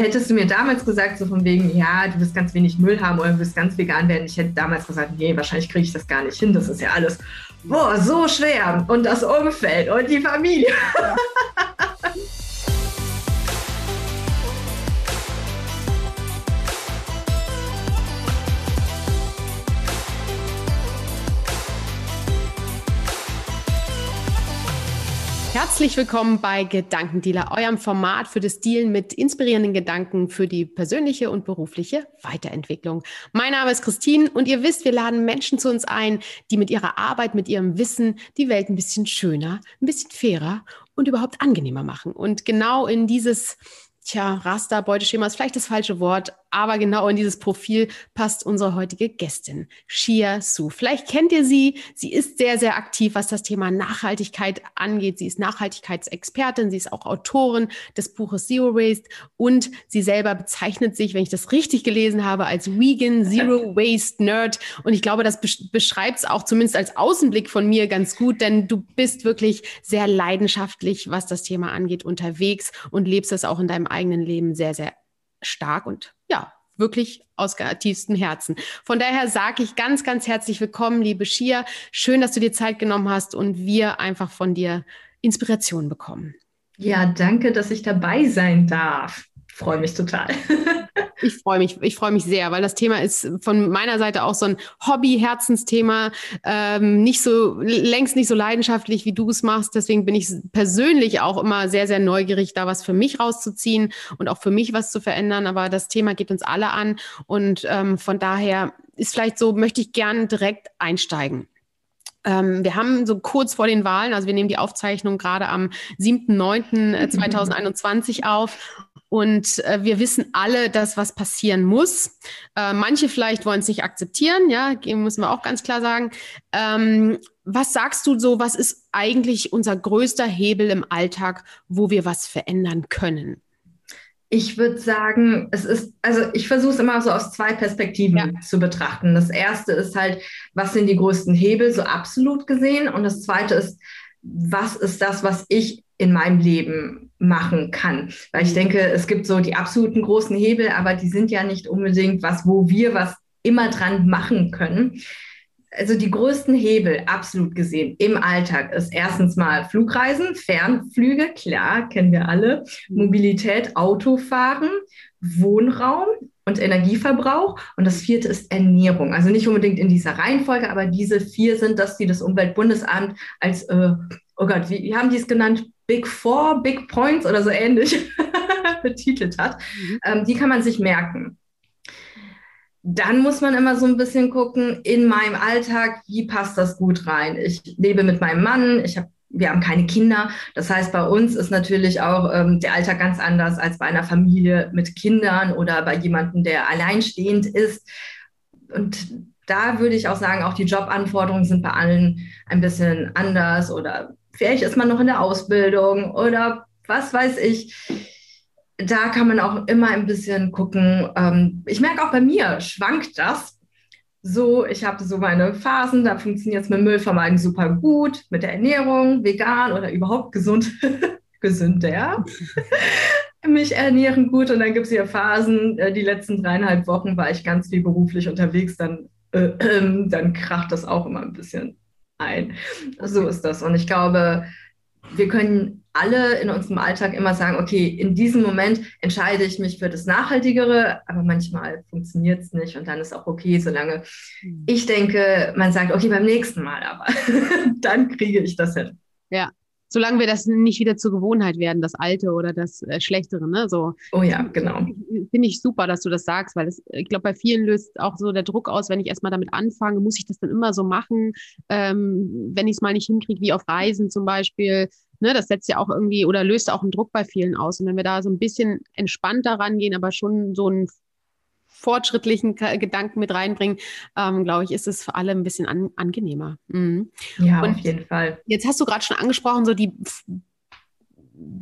Hättest du mir damals gesagt, so von wegen, ja, du wirst ganz wenig Müll haben oder du wirst ganz vegan werden, ich hätte damals gesagt, nee, wahrscheinlich kriege ich das gar nicht hin, das ist ja alles, boah, so schwer und das Umfeld und die Familie. Ja. Herzlich willkommen bei Gedankendealer, eurem Format für das Dealen mit inspirierenden Gedanken für die persönliche und berufliche Weiterentwicklung. Mein Name ist Christine und ihr wisst, wir laden Menschen zu uns ein, die mit ihrer Arbeit, mit ihrem Wissen die Welt ein bisschen schöner, ein bisschen fairer und überhaupt angenehmer machen. Und genau in dieses Tja, Raster, Beuteschema ist vielleicht das falsche Wort, aber genau in dieses Profil passt unsere heutige Gästin, Shia Su. Vielleicht kennt ihr sie. Sie ist sehr, sehr aktiv, was das Thema Nachhaltigkeit angeht. Sie ist Nachhaltigkeitsexpertin. Sie ist auch Autorin des Buches Zero Waste und sie selber bezeichnet sich, wenn ich das richtig gelesen habe, als Vegan Zero Waste Nerd. Und ich glaube, das beschreibt es auch zumindest als Außenblick von mir ganz gut, denn du bist wirklich sehr leidenschaftlich, was das Thema angeht, unterwegs und lebst es auch in deinem eigenen Leben sehr, sehr stark und ja, wirklich aus tiefstem Herzen. Von daher sage ich ganz, ganz herzlich willkommen, liebe Shia. Schön, dass du dir Zeit genommen hast und wir einfach von dir Inspiration bekommen. Ja, danke, dass ich dabei sein darf freue mich total. ich freue mich, ich freue mich sehr, weil das Thema ist von meiner Seite auch so ein Hobby-Herzensthema, ähm, nicht so längst nicht so leidenschaftlich, wie du es machst. Deswegen bin ich persönlich auch immer sehr, sehr neugierig, da was für mich rauszuziehen und auch für mich was zu verändern. Aber das Thema geht uns alle an und ähm, von daher ist vielleicht so, möchte ich gerne direkt einsteigen. Ähm, wir haben so kurz vor den Wahlen, also wir nehmen die Aufzeichnung gerade am 7.9.2021 auf und äh, wir wissen alle, dass was passieren muss. Äh, manche vielleicht wollen es nicht akzeptieren, ja, müssen wir auch ganz klar sagen. Ähm, was sagst du so, was ist eigentlich unser größter Hebel im Alltag, wo wir was verändern können? Ich würde sagen, es ist, also ich versuche es immer so aus zwei Perspektiven ja. zu betrachten. Das erste ist halt, was sind die größten Hebel, so absolut gesehen? Und das zweite ist, was ist das, was ich in meinem Leben machen kann. Weil ich mhm. denke, es gibt so die absoluten großen Hebel, aber die sind ja nicht unbedingt was, wo wir was immer dran machen können. Also die größten Hebel, absolut gesehen, im Alltag ist erstens mal Flugreisen, Fernflüge, klar, kennen wir alle, mhm. Mobilität, Autofahren, Wohnraum und Energieverbrauch. Und das vierte ist Ernährung. Also nicht unbedingt in dieser Reihenfolge, aber diese vier sind das, die das Umweltbundesamt als, äh, oh Gott, wie, wie haben die es genannt? Big Four, Big Points oder so ähnlich betitelt hat, mhm. ähm, die kann man sich merken. Dann muss man immer so ein bisschen gucken, in meinem Alltag, wie passt das gut rein? Ich lebe mit meinem Mann, ich habe wir haben keine Kinder. Das heißt, bei uns ist natürlich auch ähm, der Alltag ganz anders als bei einer Familie mit Kindern oder bei jemandem, der alleinstehend ist. Und da würde ich auch sagen, auch die Jobanforderungen sind bei allen ein bisschen anders oder vielleicht ist man noch in der Ausbildung oder was weiß ich. Da kann man auch immer ein bisschen gucken. Ähm, ich merke auch bei mir schwankt das. So, ich habe so meine Phasen, da funktioniert es mit Müllvermeiden super gut, mit der Ernährung, vegan oder überhaupt gesund, gesünder. mich ernähren gut und dann gibt es hier Phasen, äh, die letzten dreieinhalb Wochen war ich ganz viel beruflich unterwegs, dann, äh, dann kracht das auch immer ein bisschen ein. So ist das. Und ich glaube, wir können alle in unserem Alltag immer sagen, okay, in diesem Moment entscheide ich mich für das Nachhaltigere, aber manchmal funktioniert es nicht und dann ist auch okay, solange hm. ich denke, man sagt, okay, beim nächsten Mal aber, dann kriege ich das hin. Ja, solange wir das nicht wieder zur Gewohnheit werden, das Alte oder das äh, Schlechtere, ne? So. Oh ja, genau. Finde ich super, dass du das sagst, weil das, ich glaube, bei vielen löst auch so der Druck aus, wenn ich erstmal damit anfange, muss ich das dann immer so machen, ähm, wenn ich es mal nicht hinkriege, wie auf Reisen zum Beispiel. Ne, das setzt ja auch irgendwie oder löst auch einen Druck bei vielen aus. Und wenn wir da so ein bisschen entspannter rangehen, aber schon so einen fortschrittlichen Gedanken mit reinbringen, ähm, glaube ich, ist es für alle ein bisschen an, angenehmer. Mhm. Ja, Und auf jeden Fall. Jetzt hast du gerade schon angesprochen, so die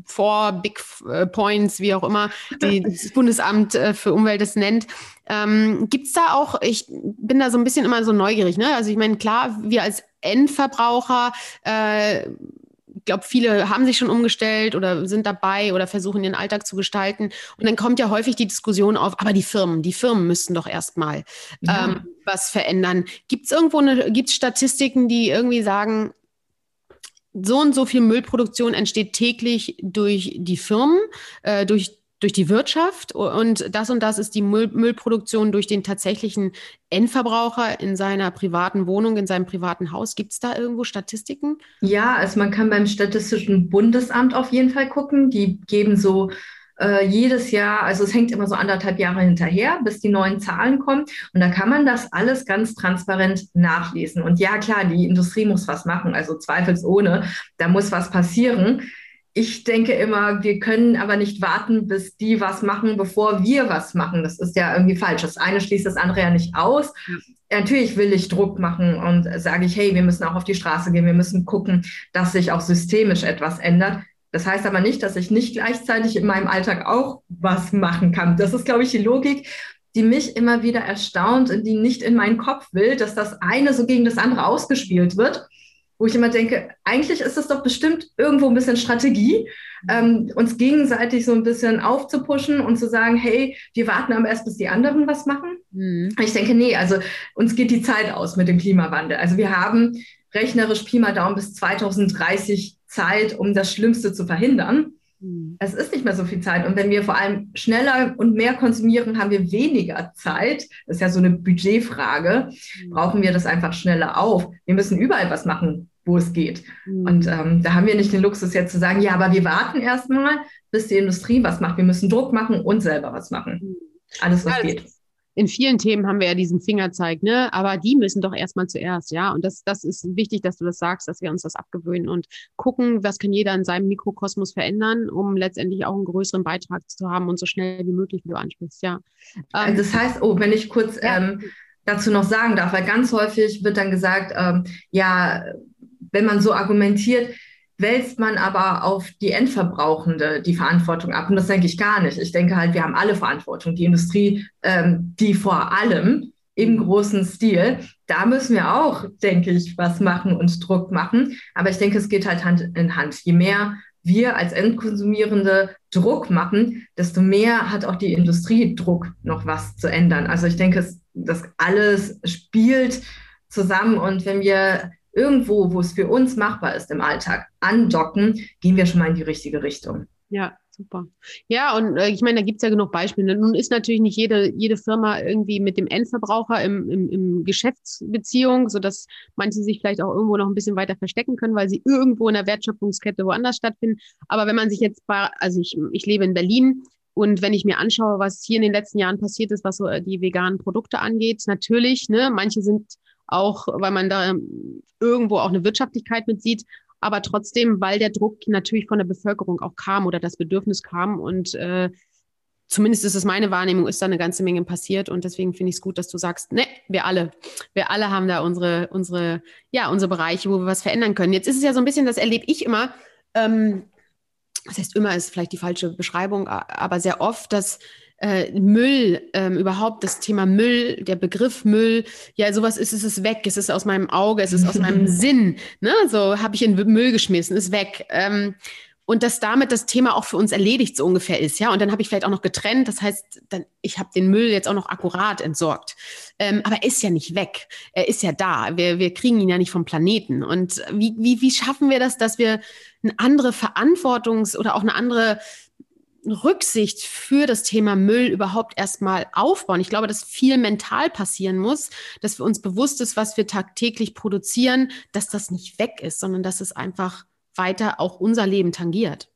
Four Big äh, Points, wie auch immer, die das Bundesamt äh, für Umwelt es nennt. Ähm, Gibt es da auch, ich bin da so ein bisschen immer so neugierig, ne? Also ich meine, klar, wir als Endverbraucher äh, glaube, viele haben sich schon umgestellt oder sind dabei oder versuchen ihren Alltag zu gestalten. Und dann kommt ja häufig die Diskussion auf, aber die Firmen, die Firmen müssten doch erstmal ja. ähm, was verändern. Gibt es irgendwo eine, gibt Statistiken, die irgendwie sagen, so und so viel Müllproduktion entsteht täglich durch die Firmen, äh, durch durch die Wirtschaft und das und das ist die Müll Müllproduktion durch den tatsächlichen Endverbraucher in seiner privaten Wohnung, in seinem privaten Haus. Gibt es da irgendwo Statistiken? Ja, also man kann beim Statistischen Bundesamt auf jeden Fall gucken. Die geben so äh, jedes Jahr, also es hängt immer so anderthalb Jahre hinterher, bis die neuen Zahlen kommen. Und da kann man das alles ganz transparent nachlesen. Und ja, klar, die Industrie muss was machen, also zweifelsohne, da muss was passieren ich denke immer, wir können aber nicht warten, bis die was machen, bevor wir was machen. Das ist ja irgendwie falsch. Das eine schließt das andere ja nicht aus. Ja. Natürlich will ich Druck machen und sage ich, hey, wir müssen auch auf die Straße gehen, wir müssen gucken, dass sich auch systemisch etwas ändert. Das heißt aber nicht, dass ich nicht gleichzeitig in meinem Alltag auch was machen kann. Das ist, glaube ich, die Logik, die mich immer wieder erstaunt und die nicht in meinen Kopf will, dass das eine so gegen das andere ausgespielt wird wo ich immer denke, eigentlich ist es doch bestimmt irgendwo ein bisschen Strategie, ähm, uns gegenseitig so ein bisschen aufzupuschen und zu sagen, hey, wir warten aber erst, bis die anderen was machen. Mhm. Ich denke, nee, also uns geht die Zeit aus mit dem Klimawandel. Also wir haben rechnerisch Pi mal Daumen bis 2030 Zeit, um das Schlimmste zu verhindern. Mhm. Es ist nicht mehr so viel Zeit. Und wenn wir vor allem schneller und mehr konsumieren, haben wir weniger Zeit. Das ist ja so eine Budgetfrage. Mhm. Brauchen wir das einfach schneller auf? Wir müssen überall was machen, wo es geht. Mhm. Und ähm, da haben wir nicht den Luxus jetzt zu sagen, ja, aber wir warten erstmal, bis die Industrie was macht. Wir müssen Druck machen und selber was machen. Alles, was ja, geht in vielen Themen haben wir ja diesen Fingerzeig, ne? Aber die müssen doch erstmal zuerst, ja. Und das, das ist wichtig, dass du das sagst, dass wir uns das abgewöhnen und gucken, was kann jeder in seinem Mikrokosmos verändern, um letztendlich auch einen größeren Beitrag zu haben und so schnell wie möglich, wie du ansprichst, ja. Ähm, das heißt, oh, wenn ich kurz ja. ähm, dazu noch sagen darf, weil ganz häufig wird dann gesagt, ähm, ja, wenn man so argumentiert, wälzt man aber auf die Endverbrauchende die Verantwortung ab. Und das denke ich gar nicht. Ich denke halt, wir haben alle Verantwortung. Die Industrie, ähm, die vor allem im großen Stil, da müssen wir auch, denke ich, was machen und Druck machen. Aber ich denke, es geht halt Hand in Hand. Je mehr wir als Endkonsumierende Druck machen, desto mehr hat auch die Industrie Druck, noch was zu ändern. Also ich denke, das alles spielt zusammen. Und wenn wir irgendwo, wo es für uns machbar ist im Alltag, andocken, gehen wir schon mal in die richtige Richtung. Ja, super. Ja, und äh, ich meine, da gibt es ja genug Beispiele. Nun ist natürlich nicht jede, jede Firma irgendwie mit dem Endverbraucher im, im, im Geschäftsbeziehung, sodass manche sich vielleicht auch irgendwo noch ein bisschen weiter verstecken können, weil sie irgendwo in der Wertschöpfungskette woanders stattfinden. Aber wenn man sich jetzt, bei, also ich, ich lebe in Berlin, und wenn ich mir anschaue, was hier in den letzten Jahren passiert ist, was so äh, die veganen Produkte angeht, natürlich, ne, manche sind auch weil man da irgendwo auch eine Wirtschaftlichkeit mit sieht, aber trotzdem, weil der Druck natürlich von der Bevölkerung auch kam oder das Bedürfnis kam und äh, zumindest ist es meine Wahrnehmung, ist da eine ganze Menge passiert und deswegen finde ich es gut, dass du sagst, ne, wir alle, wir alle haben da unsere, unsere, ja, unsere Bereiche, wo wir was verändern können. Jetzt ist es ja so ein bisschen, das erlebe ich immer, ähm, das heißt immer ist vielleicht die falsche Beschreibung, aber sehr oft, dass äh, Müll, ähm, überhaupt das Thema Müll, der Begriff Müll, ja, sowas ist, es ist weg, es ist aus meinem Auge, es ist aus meinem Sinn, ne? So habe ich in Müll geschmissen, ist weg. Ähm, und dass damit das Thema auch für uns erledigt so ungefähr ist, ja. Und dann habe ich vielleicht auch noch getrennt, das heißt, dann, ich habe den Müll jetzt auch noch akkurat entsorgt. Ähm, aber er ist ja nicht weg, er ist ja da. Wir, wir kriegen ihn ja nicht vom Planeten. Und wie, wie, wie schaffen wir das, dass wir eine andere Verantwortungs- oder auch eine andere Rücksicht für das Thema Müll überhaupt erstmal aufbauen. Ich glaube, dass viel mental passieren muss, dass wir uns bewusst ist, was wir tagtäglich produzieren, dass das nicht weg ist, sondern dass es einfach weiter auch unser Leben tangiert.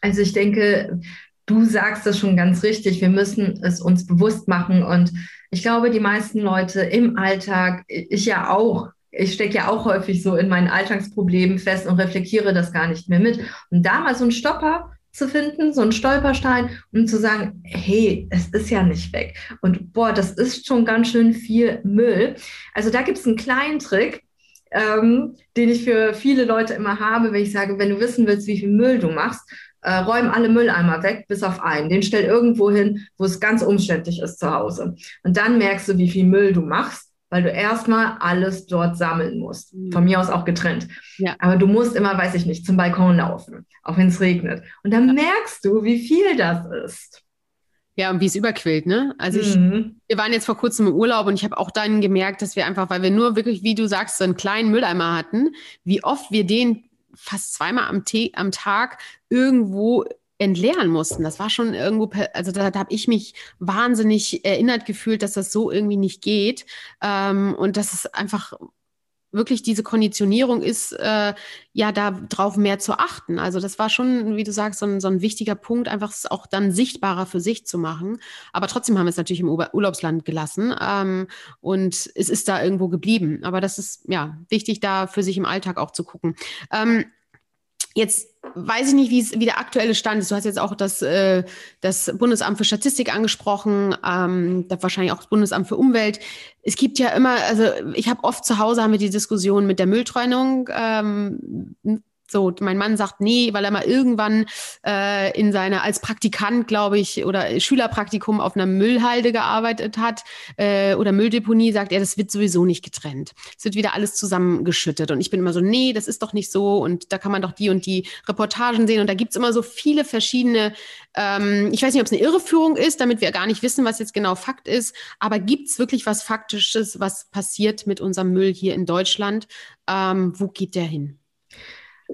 Also ich denke, du sagst das schon ganz richtig. Wir müssen es uns bewusst machen. Und ich glaube, die meisten Leute im Alltag, ich ja auch, ich stecke ja auch häufig so in meinen Alltagsproblemen fest und reflektiere das gar nicht mehr mit. Und da mal so ein Stopper zu finden, so ein Stolperstein, um zu sagen, hey, es ist ja nicht weg. Und boah, das ist schon ganz schön viel Müll. Also da gibt es einen kleinen Trick, ähm, den ich für viele Leute immer habe, wenn ich sage, wenn du wissen willst, wie viel Müll du machst, äh, räum alle Mülleimer weg, bis auf einen. Den stell irgendwo hin, wo es ganz umständlich ist zu Hause. Und dann merkst du, wie viel Müll du machst. Weil du erstmal alles dort sammeln musst. Mhm. Von mir aus auch getrennt. Ja. Aber du musst immer, weiß ich nicht, zum Balkon laufen, auch wenn es regnet. Und dann merkst du, wie viel das ist. Ja, und wie es überquillt, ne? Also ich, Mhm. wir waren jetzt vor kurzem im Urlaub und ich habe auch dann gemerkt, dass wir einfach, weil wir nur wirklich, wie du sagst, so einen kleinen Mülleimer hatten, wie oft wir den fast zweimal am, am Tag irgendwo entleeren mussten. Das war schon irgendwo, also da, da habe ich mich wahnsinnig erinnert gefühlt, dass das so irgendwie nicht geht ähm, und dass es einfach wirklich diese Konditionierung ist, äh, ja, da drauf mehr zu achten. Also das war schon, wie du sagst, so ein, so ein wichtiger Punkt, einfach es auch dann sichtbarer für sich zu machen. Aber trotzdem haben wir es natürlich im Ur Urlaubsland gelassen ähm, und es ist da irgendwo geblieben. Aber das ist ja wichtig, da für sich im Alltag auch zu gucken. Ähm, Jetzt weiß ich nicht, wie es wie der aktuelle Stand ist. Du hast jetzt auch das, äh, das Bundesamt für Statistik angesprochen, ähm, da wahrscheinlich auch das Bundesamt für Umwelt. Es gibt ja immer, also ich habe oft zu Hause haben wir die Diskussion mit der Mülltrennung. Ähm, so, mein Mann sagt nee, weil er mal irgendwann äh, in seiner, als Praktikant, glaube ich, oder Schülerpraktikum auf einer Müllhalde gearbeitet hat äh, oder Mülldeponie, sagt er, das wird sowieso nicht getrennt. Es wird wieder alles zusammengeschüttet. Und ich bin immer so, nee, das ist doch nicht so. Und da kann man doch die und die Reportagen sehen. Und da gibt's immer so viele verschiedene, ähm, ich weiß nicht, ob es eine Irreführung ist, damit wir gar nicht wissen, was jetzt genau Fakt ist. Aber gibt's wirklich was Faktisches, was passiert mit unserem Müll hier in Deutschland? Ähm, wo geht der hin?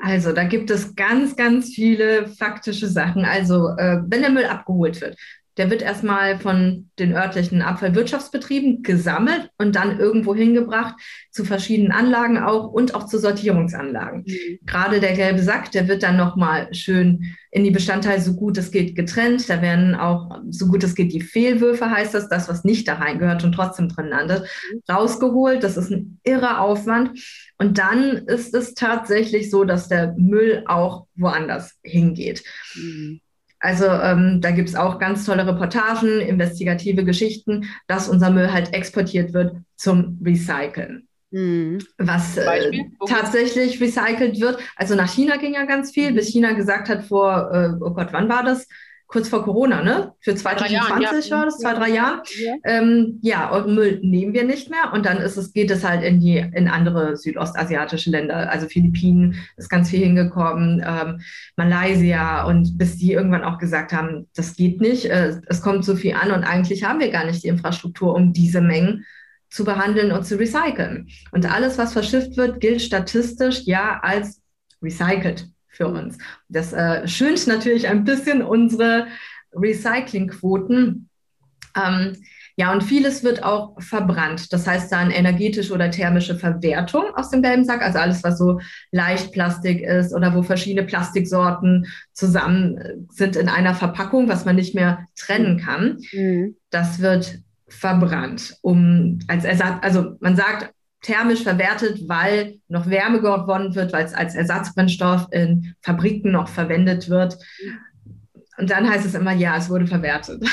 Also, da gibt es ganz, ganz viele faktische Sachen. Also, äh, wenn der Müll abgeholt wird, der wird erstmal von den örtlichen Abfallwirtschaftsbetrieben gesammelt und dann irgendwo hingebracht zu verschiedenen Anlagen auch und auch zu Sortierungsanlagen. Gerade der gelbe Sack, der wird dann nochmal schön in die Bestandteile so gut es geht getrennt. Da werden auch so gut es geht die Fehlwürfe, heißt das, das, was nicht da reingehört und trotzdem drin landet, rausgeholt. Das ist ein irrer Aufwand. Und dann ist es tatsächlich so, dass der Müll auch woanders hingeht. Mhm. Also ähm, da gibt es auch ganz tolle Reportagen, investigative Geschichten, dass unser Müll halt exportiert wird zum Recyceln. Mhm. Was äh, tatsächlich recycelt wird. Also nach China ging ja ganz viel, bis China gesagt hat vor, äh, oh Gott, wann war das? Kurz vor Corona, ne? Für drei Jahren, 2020 ja. war das, zwei, drei Jahre. Ja. Ähm, ja, euren Müll nehmen wir nicht mehr und dann ist es, geht es halt in die in andere südostasiatische Länder. Also Philippinen ist ganz viel hingekommen, ähm, Malaysia und bis die irgendwann auch gesagt haben, das geht nicht, äh, es kommt so viel an und eigentlich haben wir gar nicht die Infrastruktur, um diese Mengen zu behandeln und zu recyceln. Und alles, was verschifft wird, gilt statistisch ja als recycelt für uns. Das äh, schönt natürlich ein bisschen unsere Recyclingquoten. Ähm, ja, und vieles wird auch verbrannt. Das heißt dann energetische oder thermische Verwertung aus dem gelben Sack, also alles, was so Leichtplastik ist oder wo verschiedene Plastiksorten zusammen äh, sind in einer Verpackung, was man nicht mehr trennen kann. Mhm. Das wird verbrannt, um als Ersatz, also man sagt thermisch verwertet, weil noch Wärme gewonnen wird, weil es als Ersatzbrennstoff in Fabriken noch verwendet wird. Und dann heißt es immer, ja, es wurde verwertet.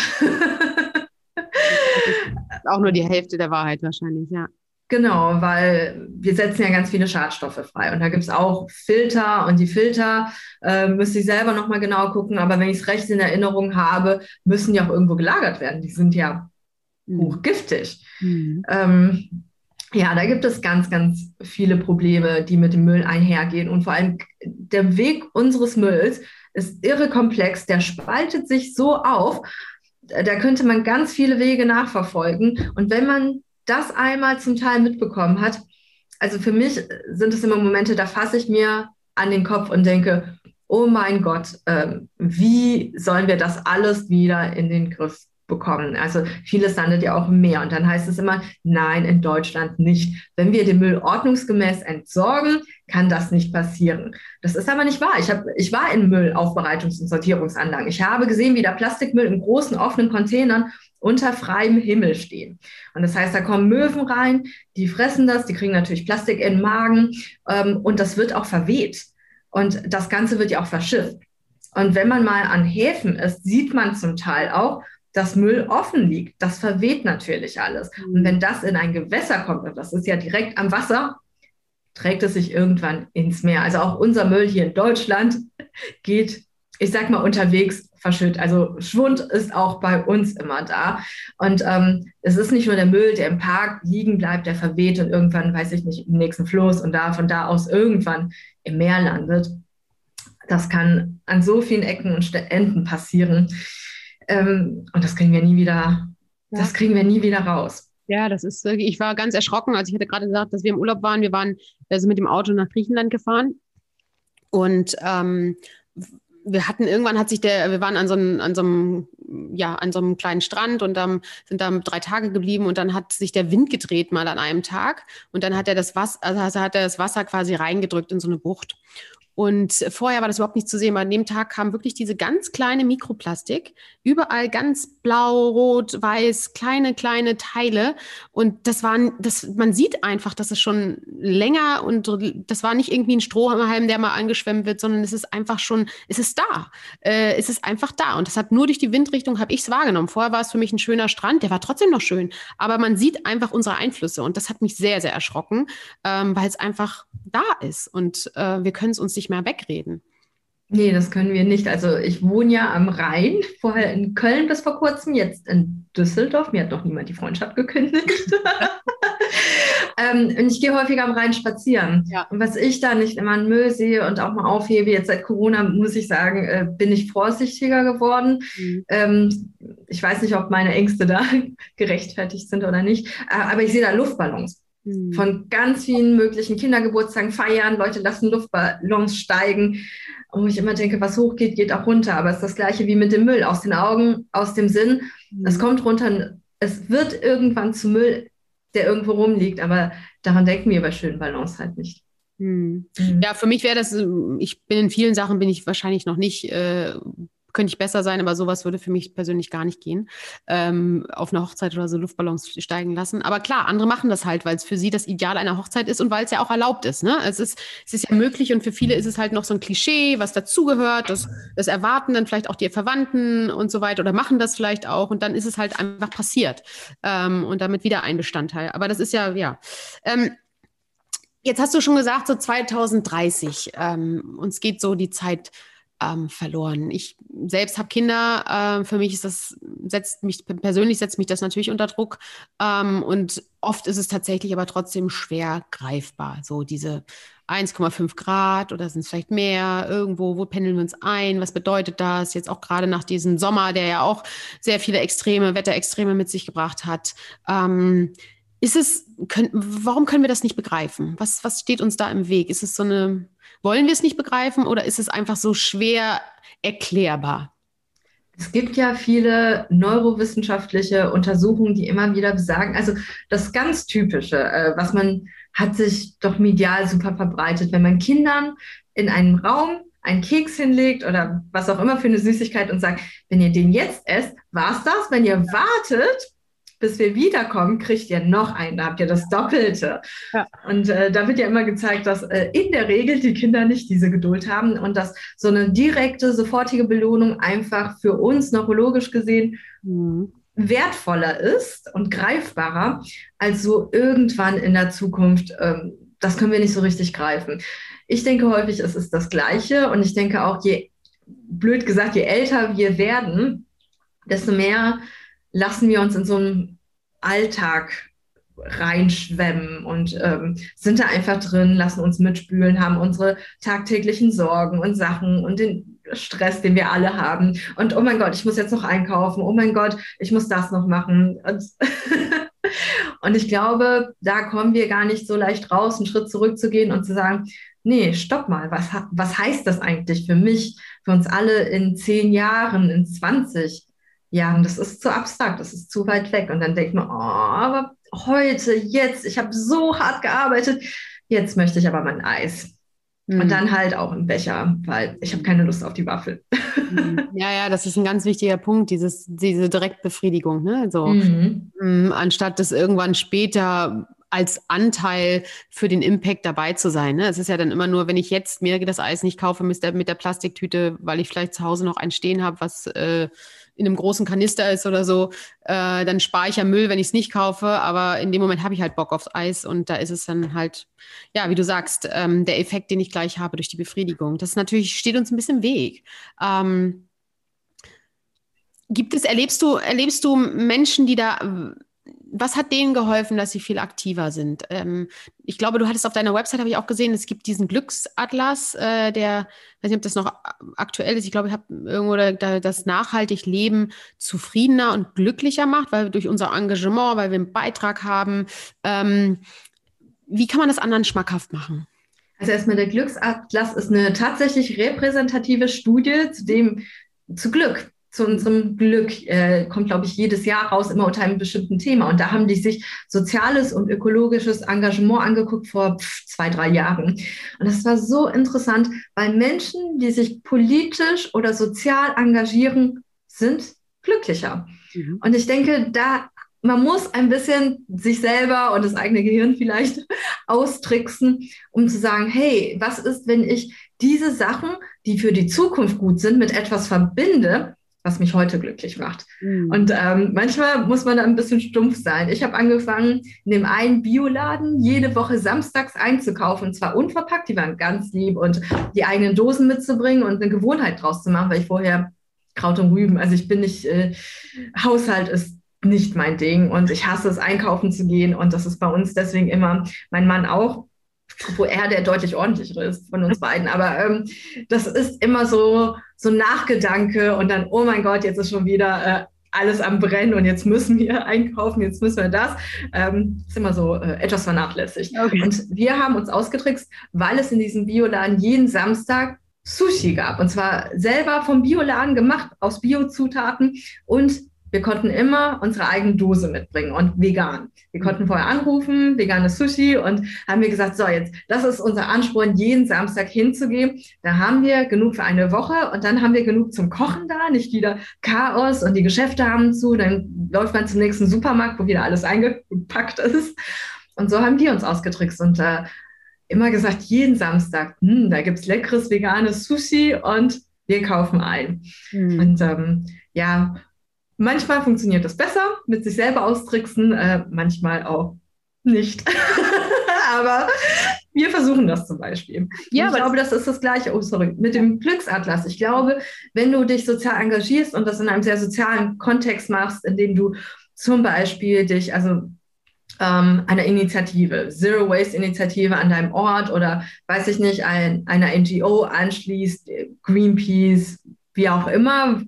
Auch nur die Hälfte der Wahrheit wahrscheinlich, ja. Genau, weil wir setzen ja ganz viele Schadstoffe frei. Und da gibt es auch Filter und die Filter äh, müsste ich selber nochmal genau gucken. Aber wenn ich es recht in Erinnerung habe, müssen die auch irgendwo gelagert werden. Die sind ja hochgiftig. Mhm. Ähm, ja, da gibt es ganz, ganz viele Probleme, die mit dem Müll einhergehen. Und vor allem der Weg unseres Mülls ist irre komplex. Der spaltet sich so auf. Da könnte man ganz viele Wege nachverfolgen. Und wenn man das einmal zum Teil mitbekommen hat, also für mich sind es immer Momente, da fasse ich mir an den Kopf und denke, oh mein Gott, ähm, wie sollen wir das alles wieder in den Griff bekommen. Also vieles landet ja auch im Meer. Und dann heißt es immer, nein, in Deutschland nicht. Wenn wir den Müll ordnungsgemäß entsorgen, kann das nicht passieren. Das ist aber nicht wahr. Ich, hab, ich war in Müllaufbereitungs- und Sortierungsanlagen. Ich habe gesehen, wie der Plastikmüll in großen offenen Containern unter freiem Himmel stehen. Und das heißt, da kommen Möwen rein, die fressen das, die kriegen natürlich Plastik in den Magen ähm, und das wird auch verweht. Und das Ganze wird ja auch verschifft. Und wenn man mal an Häfen ist, sieht man zum Teil auch, dass Müll offen liegt. Das verweht natürlich alles. Mhm. Und wenn das in ein Gewässer kommt, und das ist ja direkt am Wasser, trägt es sich irgendwann ins Meer. Also auch unser Müll hier in Deutschland geht, ich sag mal, unterwegs verschüttet. Also Schwund ist auch bei uns immer da. Und ähm, es ist nicht nur der Müll, der im Park liegen bleibt, der verweht und irgendwann, weiß ich nicht, im nächsten Fluss und da von da aus irgendwann im Meer landet. Das kann an so vielen Ecken und Enden passieren. Ähm, und das kriegen wir nie wieder, ja. das kriegen wir nie wieder raus. Ja, das ist, ich war ganz erschrocken. Also ich hatte gerade gesagt, dass wir im Urlaub waren. Wir waren also mit dem Auto nach Griechenland gefahren. Und ähm, wir hatten irgendwann hat sich der, wir waren an so einem, an so einem, ja, an so einem kleinen Strand und ähm, sind da drei Tage geblieben und dann hat sich der Wind gedreht mal an einem Tag und dann hat er das Wasser, also hat er das Wasser quasi reingedrückt in so eine Bucht. Und vorher war das überhaupt nicht zu sehen, aber an dem Tag kam wirklich diese ganz kleine Mikroplastik, überall ganz blau, rot, weiß, kleine, kleine Teile. Und das waren, das, man sieht einfach, dass es schon länger und das war nicht irgendwie ein Strohhalm, der mal angeschwemmt wird, sondern es ist einfach schon, es ist da. Äh, es ist einfach da. Und das hat nur durch die Windrichtung, habe ich es wahrgenommen. Vorher war es für mich ein schöner Strand, der war trotzdem noch schön. Aber man sieht einfach unsere Einflüsse und das hat mich sehr, sehr erschrocken, ähm, weil es einfach da ist. Und äh, wir können es uns nicht mehr wegreden. Nee, das können wir nicht. Also ich wohne ja am Rhein, vorher in Köln bis vor kurzem, jetzt in Düsseldorf. Mir hat noch niemand die Freundschaft gekündigt. ähm, und ich gehe häufiger am Rhein spazieren. Ja. Und was ich da nicht immer an Müll sehe und auch mal aufhebe, jetzt seit Corona, muss ich sagen, äh, bin ich vorsichtiger geworden. Mhm. Ähm, ich weiß nicht, ob meine Ängste da gerechtfertigt sind oder nicht, äh, aber ich sehe da Luftballons. Mhm. Von ganz vielen möglichen Kindergeburtstagen feiern, Leute lassen Luftballons steigen. Und ich immer denke, was hochgeht, geht auch runter. Aber es ist das Gleiche wie mit dem Müll. Aus den Augen, aus dem Sinn. Mhm. Es kommt runter. Es wird irgendwann zu Müll, der irgendwo rumliegt. Aber daran denken wir bei schönen Ballons halt nicht. Mhm. Ja, für mich wäre das, ich bin in vielen Sachen bin ich wahrscheinlich noch nicht äh, könnte ich besser sein, aber sowas würde für mich persönlich gar nicht gehen. Ähm, auf einer Hochzeit oder so Luftballons steigen lassen. Aber klar, andere machen das halt, weil es für sie das Ideal einer Hochzeit ist und weil es ja auch erlaubt ist. Ne? Es, ist es ist ja möglich und für viele ist es halt noch so ein Klischee, was dazugehört. Das, das erwarten dann vielleicht auch die Verwandten und so weiter oder machen das vielleicht auch und dann ist es halt einfach passiert ähm, und damit wieder ein Bestandteil. Aber das ist ja, ja. Ähm, Jetzt hast du schon gesagt, so 2030. Ähm, uns geht so die Zeit ähm, verloren. Ich selbst habe Kinder. Äh, für mich ist das setzt mich persönlich setzt mich das natürlich unter Druck ähm, und oft ist es tatsächlich aber trotzdem schwer greifbar. So diese 1,5 Grad oder sind es vielleicht mehr? Irgendwo, wo pendeln wir uns ein? Was bedeutet das? Jetzt auch gerade nach diesem Sommer, der ja auch sehr viele extreme Wetterextreme mit sich gebracht hat. Ähm, ist es, können, warum können wir das nicht begreifen? Was, was steht uns da im Weg? Ist es so eine wollen wir es nicht begreifen oder ist es einfach so schwer erklärbar? Es gibt ja viele neurowissenschaftliche Untersuchungen, die immer wieder besagen, also das ganz Typische, äh, was man hat sich doch medial super verbreitet, wenn man Kindern in einem Raum einen Keks hinlegt oder was auch immer für eine Süßigkeit und sagt, wenn ihr den jetzt esst, war's das. Wenn ihr wartet, bis wir wiederkommen, kriegt ihr noch einen, da habt ihr das Doppelte. Ja. Und äh, da wird ja immer gezeigt, dass äh, in der Regel die Kinder nicht diese Geduld haben und dass so eine direkte, sofortige Belohnung einfach für uns neurologisch gesehen mhm. wertvoller ist und greifbarer als so irgendwann in der Zukunft. Ähm, das können wir nicht so richtig greifen. Ich denke häufig, es ist das Gleiche und ich denke auch, je blöd gesagt, je älter wir werden, desto mehr lassen wir uns in so einen Alltag reinschwemmen und ähm, sind da einfach drin, lassen uns mitspülen, haben unsere tagtäglichen Sorgen und Sachen und den Stress, den wir alle haben. Und oh mein Gott, ich muss jetzt noch einkaufen. Oh mein Gott, ich muss das noch machen. Und, und ich glaube, da kommen wir gar nicht so leicht raus, einen Schritt zurückzugehen und zu sagen, nee, stopp mal, was, was heißt das eigentlich für mich, für uns alle in zehn Jahren, in 20? Jahren. Das ist zu abstrakt, das ist zu weit weg. Und dann denkt man, oh, aber heute, jetzt, ich habe so hart gearbeitet, jetzt möchte ich aber mein Eis. Mhm. Und dann halt auch im Becher, weil ich habe keine Lust auf die Waffel. Mhm. Ja, ja, das ist ein ganz wichtiger Punkt, dieses, diese Direktbefriedigung. Ne? So, mhm. mh, anstatt das irgendwann später als Anteil für den Impact dabei zu sein. Ne? Es ist ja dann immer nur, wenn ich jetzt mir das Eis nicht kaufe mit der, mit der Plastiktüte, weil ich vielleicht zu Hause noch ein stehen habe, was äh, in einem großen Kanister ist oder so, äh, dann spare ich ja Müll, wenn ich es nicht kaufe. Aber in dem Moment habe ich halt Bock aufs Eis und da ist es dann halt, ja, wie du sagst, ähm, der Effekt, den ich gleich habe durch die Befriedigung. Das natürlich steht uns ein bisschen im Weg. Ähm, Gibt es, erlebst du, erlebst du Menschen, die da was hat denen geholfen, dass sie viel aktiver sind? Ähm, ich glaube, du hattest auf deiner Website, habe ich auch gesehen, es gibt diesen Glücksatlas, äh, der, ich weiß nicht, ob das noch aktuell ist, ich glaube, ich habe irgendwo da, das nachhaltig Leben zufriedener und glücklicher macht, weil durch unser Engagement, weil wir einen Beitrag haben. Ähm, wie kann man das anderen schmackhaft machen? Also erstmal der Glücksatlas ist eine tatsächlich repräsentative Studie zu dem, zu Glück zu unserem Glück äh, kommt, glaube ich, jedes Jahr raus, immer unter einem bestimmten Thema. Und da haben die sich soziales und ökologisches Engagement angeguckt vor pff, zwei, drei Jahren. Und das war so interessant, weil Menschen, die sich politisch oder sozial engagieren, sind glücklicher. Mhm. Und ich denke, da man muss ein bisschen sich selber und das eigene Gehirn vielleicht austricksen, um zu sagen, hey, was ist, wenn ich diese Sachen, die für die Zukunft gut sind, mit etwas verbinde, was mich heute glücklich macht. Mhm. Und ähm, manchmal muss man da ein bisschen stumpf sein. Ich habe angefangen, in dem einen Bioladen jede Woche samstags einzukaufen, und zwar unverpackt, die waren ganz lieb und die eigenen Dosen mitzubringen und eine Gewohnheit draus zu machen, weil ich vorher Kraut und Rüben, also ich bin nicht, äh, Haushalt ist nicht mein Ding und ich hasse es, einkaufen zu gehen und das ist bei uns deswegen immer, mein Mann auch, wo er der deutlich ordentlichere ist von uns beiden. Aber ähm, das ist immer so, so Nachgedanke und dann, oh mein Gott, jetzt ist schon wieder äh, alles am Brennen und jetzt müssen wir einkaufen, jetzt müssen wir das. Ähm, ist immer so äh, etwas vernachlässigt. Okay. Und wir haben uns ausgetrickst, weil es in diesem Bioladen jeden Samstag Sushi gab. Und zwar selber vom Bioladen gemacht, aus Biozutaten und wir konnten immer unsere eigene Dose mitbringen und vegan. Wir konnten vorher anrufen, veganes Sushi und haben wir gesagt, so jetzt, das ist unser Ansporn, jeden Samstag hinzugehen. Da haben wir genug für eine Woche und dann haben wir genug zum Kochen da, nicht wieder Chaos und die Geschäfte haben zu, dann läuft man zum nächsten Supermarkt, wo wieder alles eingepackt ist. Und so haben die uns ausgetrickst und äh, immer gesagt, jeden Samstag, hm, da gibt's leckeres veganes Sushi und wir kaufen ein. Mhm. Und ähm, ja, Manchmal funktioniert das besser, mit sich selber austricksen, äh, manchmal auch nicht. aber wir versuchen das zum Beispiel. Ja, ich glaube, das ist das Gleiche. Oh, sorry, mit dem Glücksatlas. Ich glaube, wenn du dich sozial engagierst und das in einem sehr sozialen Kontext machst, indem du zum Beispiel dich, also ähm, einer Initiative, Zero Waste Initiative an deinem Ort oder weiß ich nicht, ein, einer NGO anschließt, Greenpeace, wie auch immer,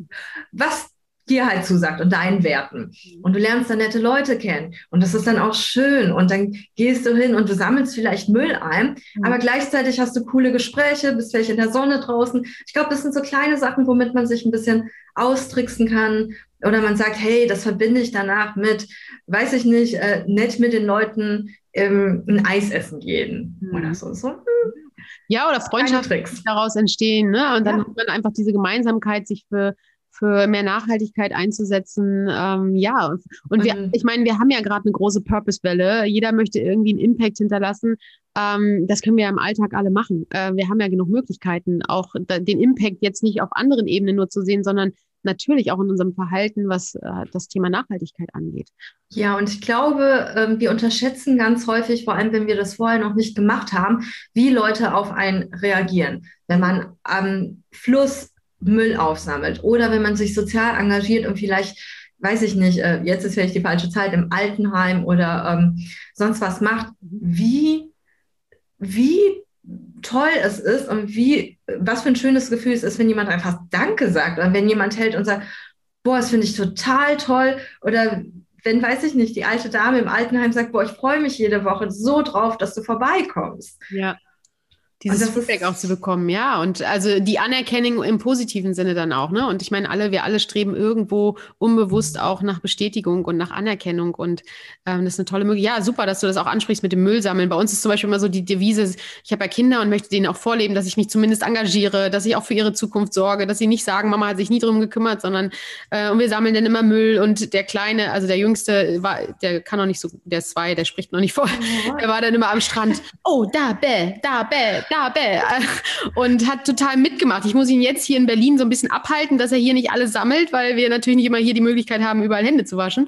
was dir halt zusagt und deinen Werten. Und du lernst da nette Leute kennen. Und das ist dann auch schön. Und dann gehst du hin und du sammelst vielleicht Müll ein, mhm. aber gleichzeitig hast du coole Gespräche, bist vielleicht in der Sonne draußen. Ich glaube, das sind so kleine Sachen, womit man sich ein bisschen austricksen kann. Oder man sagt, hey, das verbinde ich danach mit, weiß ich nicht, äh, nett mit den Leuten ähm, ein Eis essen gehen. Mhm. Oder so. so. Hm. Ja, oder Freundschaften daraus entstehen. Ne? Und dann ja. hat man einfach diese Gemeinsamkeit, sich für für mehr Nachhaltigkeit einzusetzen. Ähm, ja, und wir, mhm. ich meine, wir haben ja gerade eine große Purpose-Welle. Jeder möchte irgendwie einen Impact hinterlassen. Ähm, das können wir ja im Alltag alle machen. Äh, wir haben ja genug Möglichkeiten, auch den Impact jetzt nicht auf anderen Ebenen nur zu sehen, sondern natürlich auch in unserem Verhalten, was äh, das Thema Nachhaltigkeit angeht. Ja, und ich glaube, ähm, wir unterschätzen ganz häufig, vor allem wenn wir das vorher noch nicht gemacht haben, wie Leute auf einen reagieren. Wenn man am Fluss Müll aufsammelt. Oder wenn man sich sozial engagiert und vielleicht, weiß ich nicht, äh, jetzt ist vielleicht die falsche Zeit, im Altenheim oder ähm, sonst was macht, wie, wie toll es ist und wie, was für ein schönes Gefühl es ist, wenn jemand einfach Danke sagt oder wenn jemand hält und sagt, boah, das finde ich total toll. Oder wenn, weiß ich nicht, die alte Dame im Altenheim sagt, boah, ich freue mich jede Woche so drauf, dass du vorbeikommst. Ja dieses Feedback auch zu bekommen, ja. Und also die Anerkennung im positiven Sinne dann auch, ne? Und ich meine, alle, wir alle streben irgendwo unbewusst auch nach Bestätigung und nach Anerkennung. Und ähm, das ist eine tolle Möglichkeit. Ja, super, dass du das auch ansprichst mit dem Müllsammeln. Bei uns ist zum Beispiel immer so die Devise, ich habe ja Kinder und möchte denen auch vorleben, dass ich mich zumindest engagiere, dass ich auch für ihre Zukunft sorge, dass sie nicht sagen, Mama hat sich nie drum gekümmert, sondern äh, und wir sammeln dann immer Müll. Und der Kleine, also der Jüngste, war, der kann noch nicht so, der ist zwei, der spricht noch nicht vor. Oh. Der war dann immer am Strand. Oh, da, bäh, da, bäh, da, bäh. Und hat total mitgemacht. Ich muss ihn jetzt hier in Berlin so ein bisschen abhalten, dass er hier nicht alles sammelt, weil wir natürlich nicht immer hier die Möglichkeit haben, überall Hände zu waschen.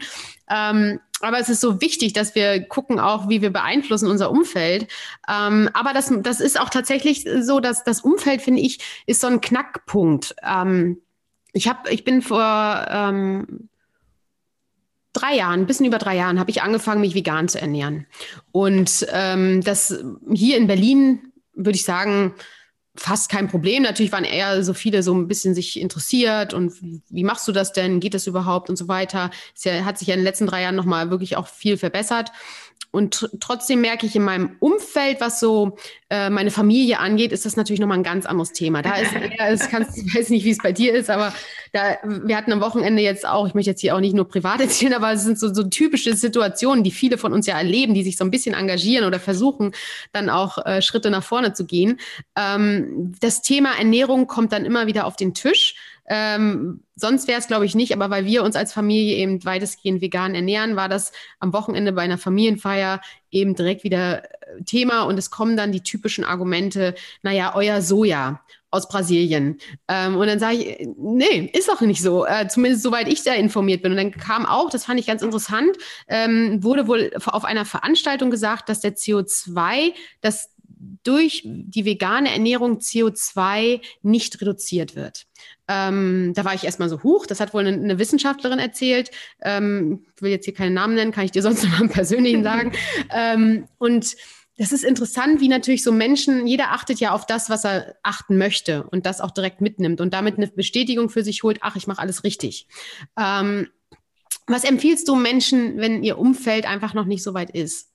Ähm, aber es ist so wichtig, dass wir gucken auch, wie wir beeinflussen unser Umfeld. Ähm, aber das, das ist auch tatsächlich so, dass das Umfeld, finde ich, ist so ein Knackpunkt. Ähm, Ich, hab, ich bin vor ähm, drei Jahren, ein bisschen über drei Jahren, habe ich angefangen, mich vegan zu ernähren. Und ähm, das hier in Berlin, würde ich sagen, fast kein Problem. Natürlich waren eher so viele so ein bisschen sich interessiert und wie machst du das denn? Geht das überhaupt und so weiter? Es hat sich ja in den letzten drei Jahren nochmal wirklich auch viel verbessert. Und trotzdem merke ich in meinem Umfeld, was so äh, meine Familie angeht, ist das natürlich nochmal ein ganz anderes Thema. Da ist eher, es kannst, ich weiß nicht, wie es bei dir ist, aber da, wir hatten am Wochenende jetzt auch, ich möchte jetzt hier auch nicht nur privat erzählen, aber es sind so, so typische Situationen, die viele von uns ja erleben, die sich so ein bisschen engagieren oder versuchen, dann auch äh, Schritte nach vorne zu gehen. Ähm, das Thema Ernährung kommt dann immer wieder auf den Tisch. Ähm, sonst wäre es, glaube ich, nicht, aber weil wir uns als Familie eben weitestgehend vegan ernähren, war das am Wochenende bei einer Familienfeier eben direkt wieder äh, Thema und es kommen dann die typischen Argumente, naja, euer Soja aus Brasilien. Ähm, und dann sage ich, nee, ist doch nicht so, äh, zumindest soweit ich da informiert bin. Und dann kam auch, das fand ich ganz interessant, ähm, wurde wohl auf einer Veranstaltung gesagt, dass der CO2, das durch die vegane Ernährung CO2 nicht reduziert wird. Ähm, da war ich erstmal so hoch. Das hat wohl eine, eine Wissenschaftlerin erzählt. Ähm, ich will jetzt hier keinen Namen nennen, kann ich dir sonst noch mal einen persönlichen sagen. ähm, und das ist interessant, wie natürlich so Menschen, jeder achtet ja auf das, was er achten möchte und das auch direkt mitnimmt und damit eine Bestätigung für sich holt, ach, ich mache alles richtig. Ähm, was empfiehlst du Menschen, wenn ihr Umfeld einfach noch nicht so weit ist?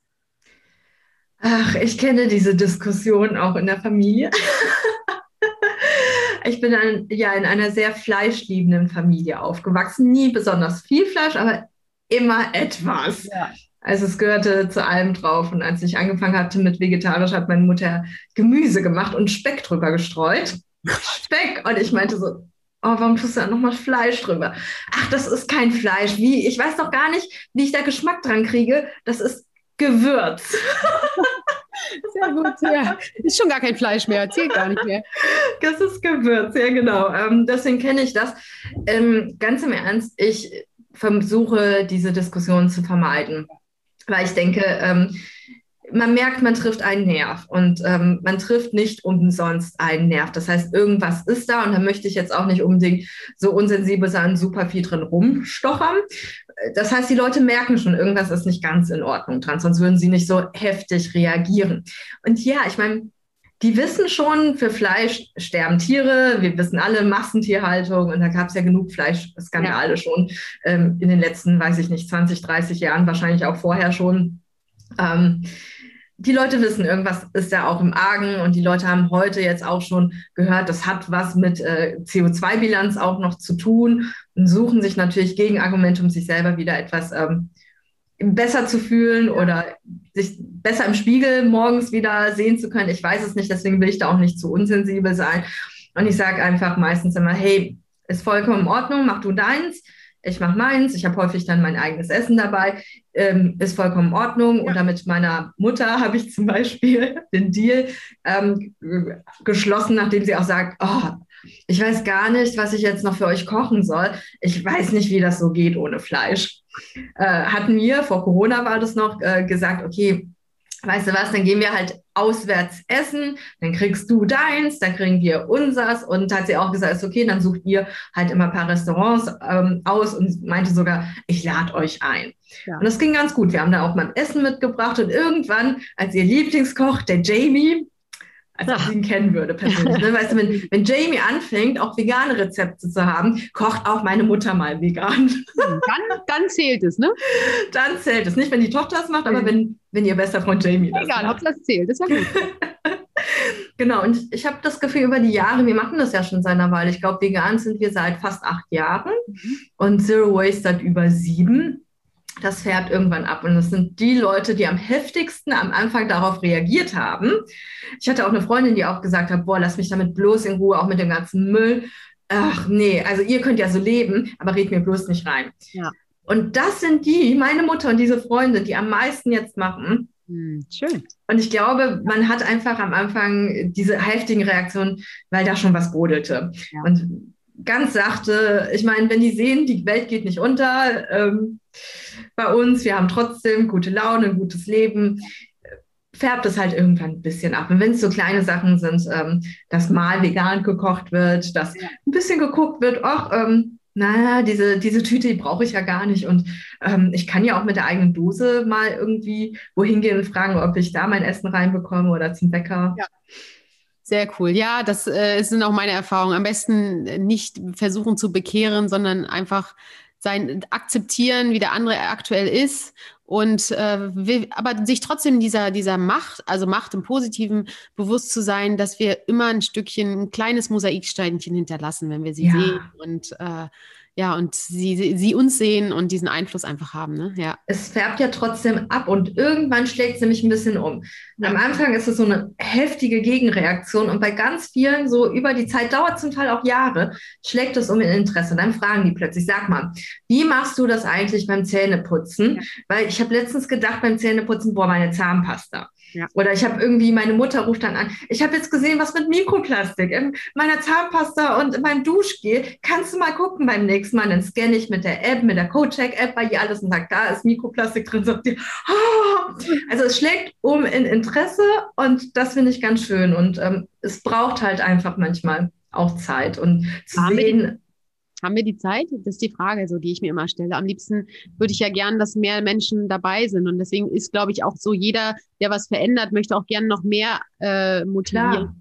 Ach, ich kenne diese Diskussion auch in der Familie. ich bin ein, ja in einer sehr fleischliebenden Familie aufgewachsen. Nie besonders viel Fleisch, aber immer etwas. Ja. Also es gehörte zu allem drauf. Und als ich angefangen hatte mit vegetarisch, hat meine Mutter Gemüse gemacht und Speck drüber gestreut. Speck. Und ich meinte so, oh, warum tust du da nochmal Fleisch drüber? Ach, das ist kein Fleisch. Wie? Ich weiß doch gar nicht, wie ich da Geschmack dran kriege. Das ist Gewürz. Sehr gut, ja. Ist schon gar kein Fleisch mehr, zählt gar nicht mehr. Das ist Gewürz, ja genau. Ähm, deswegen kenne ich das. Ähm, ganz im Ernst, ich versuche diese Diskussion zu vermeiden, weil ich denke, ähm, man merkt, man trifft einen Nerv und ähm, man trifft nicht umsonst einen Nerv. Das heißt, irgendwas ist da und da möchte ich jetzt auch nicht unbedingt so unsensibel sein, super viel drin rumstochern. Das heißt, die Leute merken schon, irgendwas ist nicht ganz in Ordnung dran, sonst würden sie nicht so heftig reagieren. Und ja, ich meine, die wissen schon, für Fleisch sterben Tiere. Wir wissen alle Massentierhaltung und da gab es ja genug Fleischskandale ja. schon ähm, in den letzten, weiß ich nicht, 20, 30 Jahren, wahrscheinlich auch vorher schon. Ähm, die Leute wissen, irgendwas ist da auch im Argen und die Leute haben heute jetzt auch schon gehört, das hat was mit äh, CO2-Bilanz auch noch zu tun und suchen sich natürlich Gegenargumente, um sich selber wieder etwas ähm, besser zu fühlen oder sich besser im Spiegel morgens wieder sehen zu können. Ich weiß es nicht, deswegen will ich da auch nicht zu unsensibel sein. Und ich sage einfach meistens immer, hey, ist vollkommen in Ordnung, mach du deins ich mache meins, ich habe häufig dann mein eigenes Essen dabei, ähm, ist vollkommen in Ordnung. Ja. Oder mit meiner Mutter habe ich zum Beispiel den Deal ähm, geschlossen, nachdem sie auch sagt, oh, ich weiß gar nicht, was ich jetzt noch für euch kochen soll. Ich weiß nicht, wie das so geht ohne Fleisch. Äh, hatten wir, vor Corona war das noch, äh, gesagt, okay, weißt du was, dann gehen wir halt auswärts essen, dann kriegst du deins, dann kriegen wir unsers und hat sie auch gesagt, ist okay, dann sucht ihr halt immer ein paar Restaurants ähm, aus und meinte sogar, ich lade euch ein. Ja. Und das ging ganz gut. Wir haben da auch mal Essen mitgebracht und irgendwann, als ihr Lieblingskoch, der Jamie, als ich ihn kennen würde persönlich. Ne? Weißt du, wenn, wenn Jamie anfängt, auch vegane Rezepte zu haben, kocht auch meine Mutter mal vegan. Hm, dann, dann zählt es, ne? Dann zählt es. Nicht, wenn die Tochter es macht, aber wenn, wenn ihr bester Freund Jamie das Egal, macht. ob das zählt, ist ja gut. genau, und ich habe das Gefühl, über die Jahre, wir machen das ja schon seit einer Weile. Ich glaube, vegan sind wir seit fast acht Jahren mhm. und Zero Waste seit über sieben das färbt irgendwann ab. Und das sind die Leute, die am heftigsten am Anfang darauf reagiert haben. Ich hatte auch eine Freundin, die auch gesagt hat, boah, lass mich damit bloß in Ruhe, auch mit dem ganzen Müll. Ach nee, also ihr könnt ja so leben, aber red mir bloß nicht rein. Ja. Und das sind die, meine Mutter und diese Freunde, die am meisten jetzt machen. Hm, schön. Und ich glaube, man hat einfach am Anfang diese heftigen Reaktionen, weil da schon was brodelte. Ja. Und ganz sachte, ich meine, wenn die sehen, die Welt geht nicht unter, ähm, bei uns. Wir haben trotzdem gute Laune, ein gutes Leben. färbt es halt irgendwann ein bisschen ab. Und wenn es so kleine Sachen sind, ähm, dass mal vegan gekocht wird, dass ein bisschen geguckt wird, ach, ähm, naja, diese, diese Tüte, die brauche ich ja gar nicht. Und ähm, ich kann ja auch mit der eigenen Dose mal irgendwie wohin gehen und fragen, ob ich da mein Essen reinbekomme oder zum Bäcker. Ja. Sehr cool. Ja, das äh, sind auch meine Erfahrungen. Am besten nicht versuchen zu bekehren, sondern einfach sein akzeptieren, wie der andere aktuell ist und äh, will, aber sich trotzdem dieser dieser Macht, also Macht im Positiven bewusst zu sein, dass wir immer ein Stückchen, ein kleines Mosaiksteinchen hinterlassen, wenn wir sie ja. sehen und äh, ja, und sie, sie uns sehen und diesen Einfluss einfach haben. Ne? Ja. Es färbt ja trotzdem ab und irgendwann schlägt es nämlich ein bisschen um. Am Anfang ist es so eine heftige Gegenreaktion und bei ganz vielen, so über die Zeit, dauert zum Teil auch Jahre, schlägt es um in Interesse. Und dann fragen die plötzlich, sag mal, wie machst du das eigentlich beim Zähneputzen? Ja. Weil ich habe letztens gedacht beim Zähneputzen, boah, meine Zahnpasta. Ja. Oder ich habe irgendwie, meine Mutter ruft dann an, ich habe jetzt gesehen, was mit Mikroplastik in meiner Zahnpasta und in meinem Duschgel. Kannst du mal gucken beim nächsten Mal? Dann scanne ich mit der App, mit der CodeCheck-App bei ihr alles und sage, da ist Mikroplastik drin. Sagt die, oh! Also es schlägt um in Interesse und das finde ich ganz schön. Und ähm, es braucht halt einfach manchmal auch Zeit und zu sehen, haben wir die Zeit? Das ist die Frage, so, die ich mir immer stelle. Am liebsten würde ich ja gern, dass mehr Menschen dabei sind. Und deswegen ist, glaube ich, auch so jeder, der was verändert, möchte auch gern noch mehr äh, motivieren. Klar.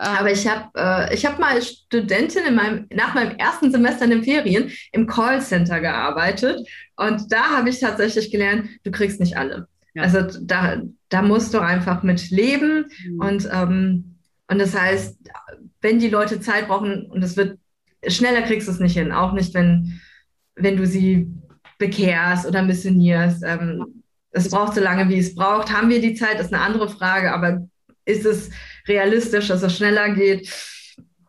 Aber ich habe äh, ich hab mal als Studentin in meinem, nach meinem ersten Semester in den Ferien im Callcenter gearbeitet. Und da habe ich tatsächlich gelernt, du kriegst nicht alle. Ja. Also da, da musst du einfach mit leben. Mhm. Und, ähm, und das heißt, wenn die Leute Zeit brauchen, und es wird schneller kriegst du es nicht hin, auch nicht, wenn, wenn du sie bekehrst oder missionierst. Ähm, es braucht so lange, wie es braucht. Haben wir die Zeit, ist eine andere Frage, aber ist es realistisch, dass es schneller geht?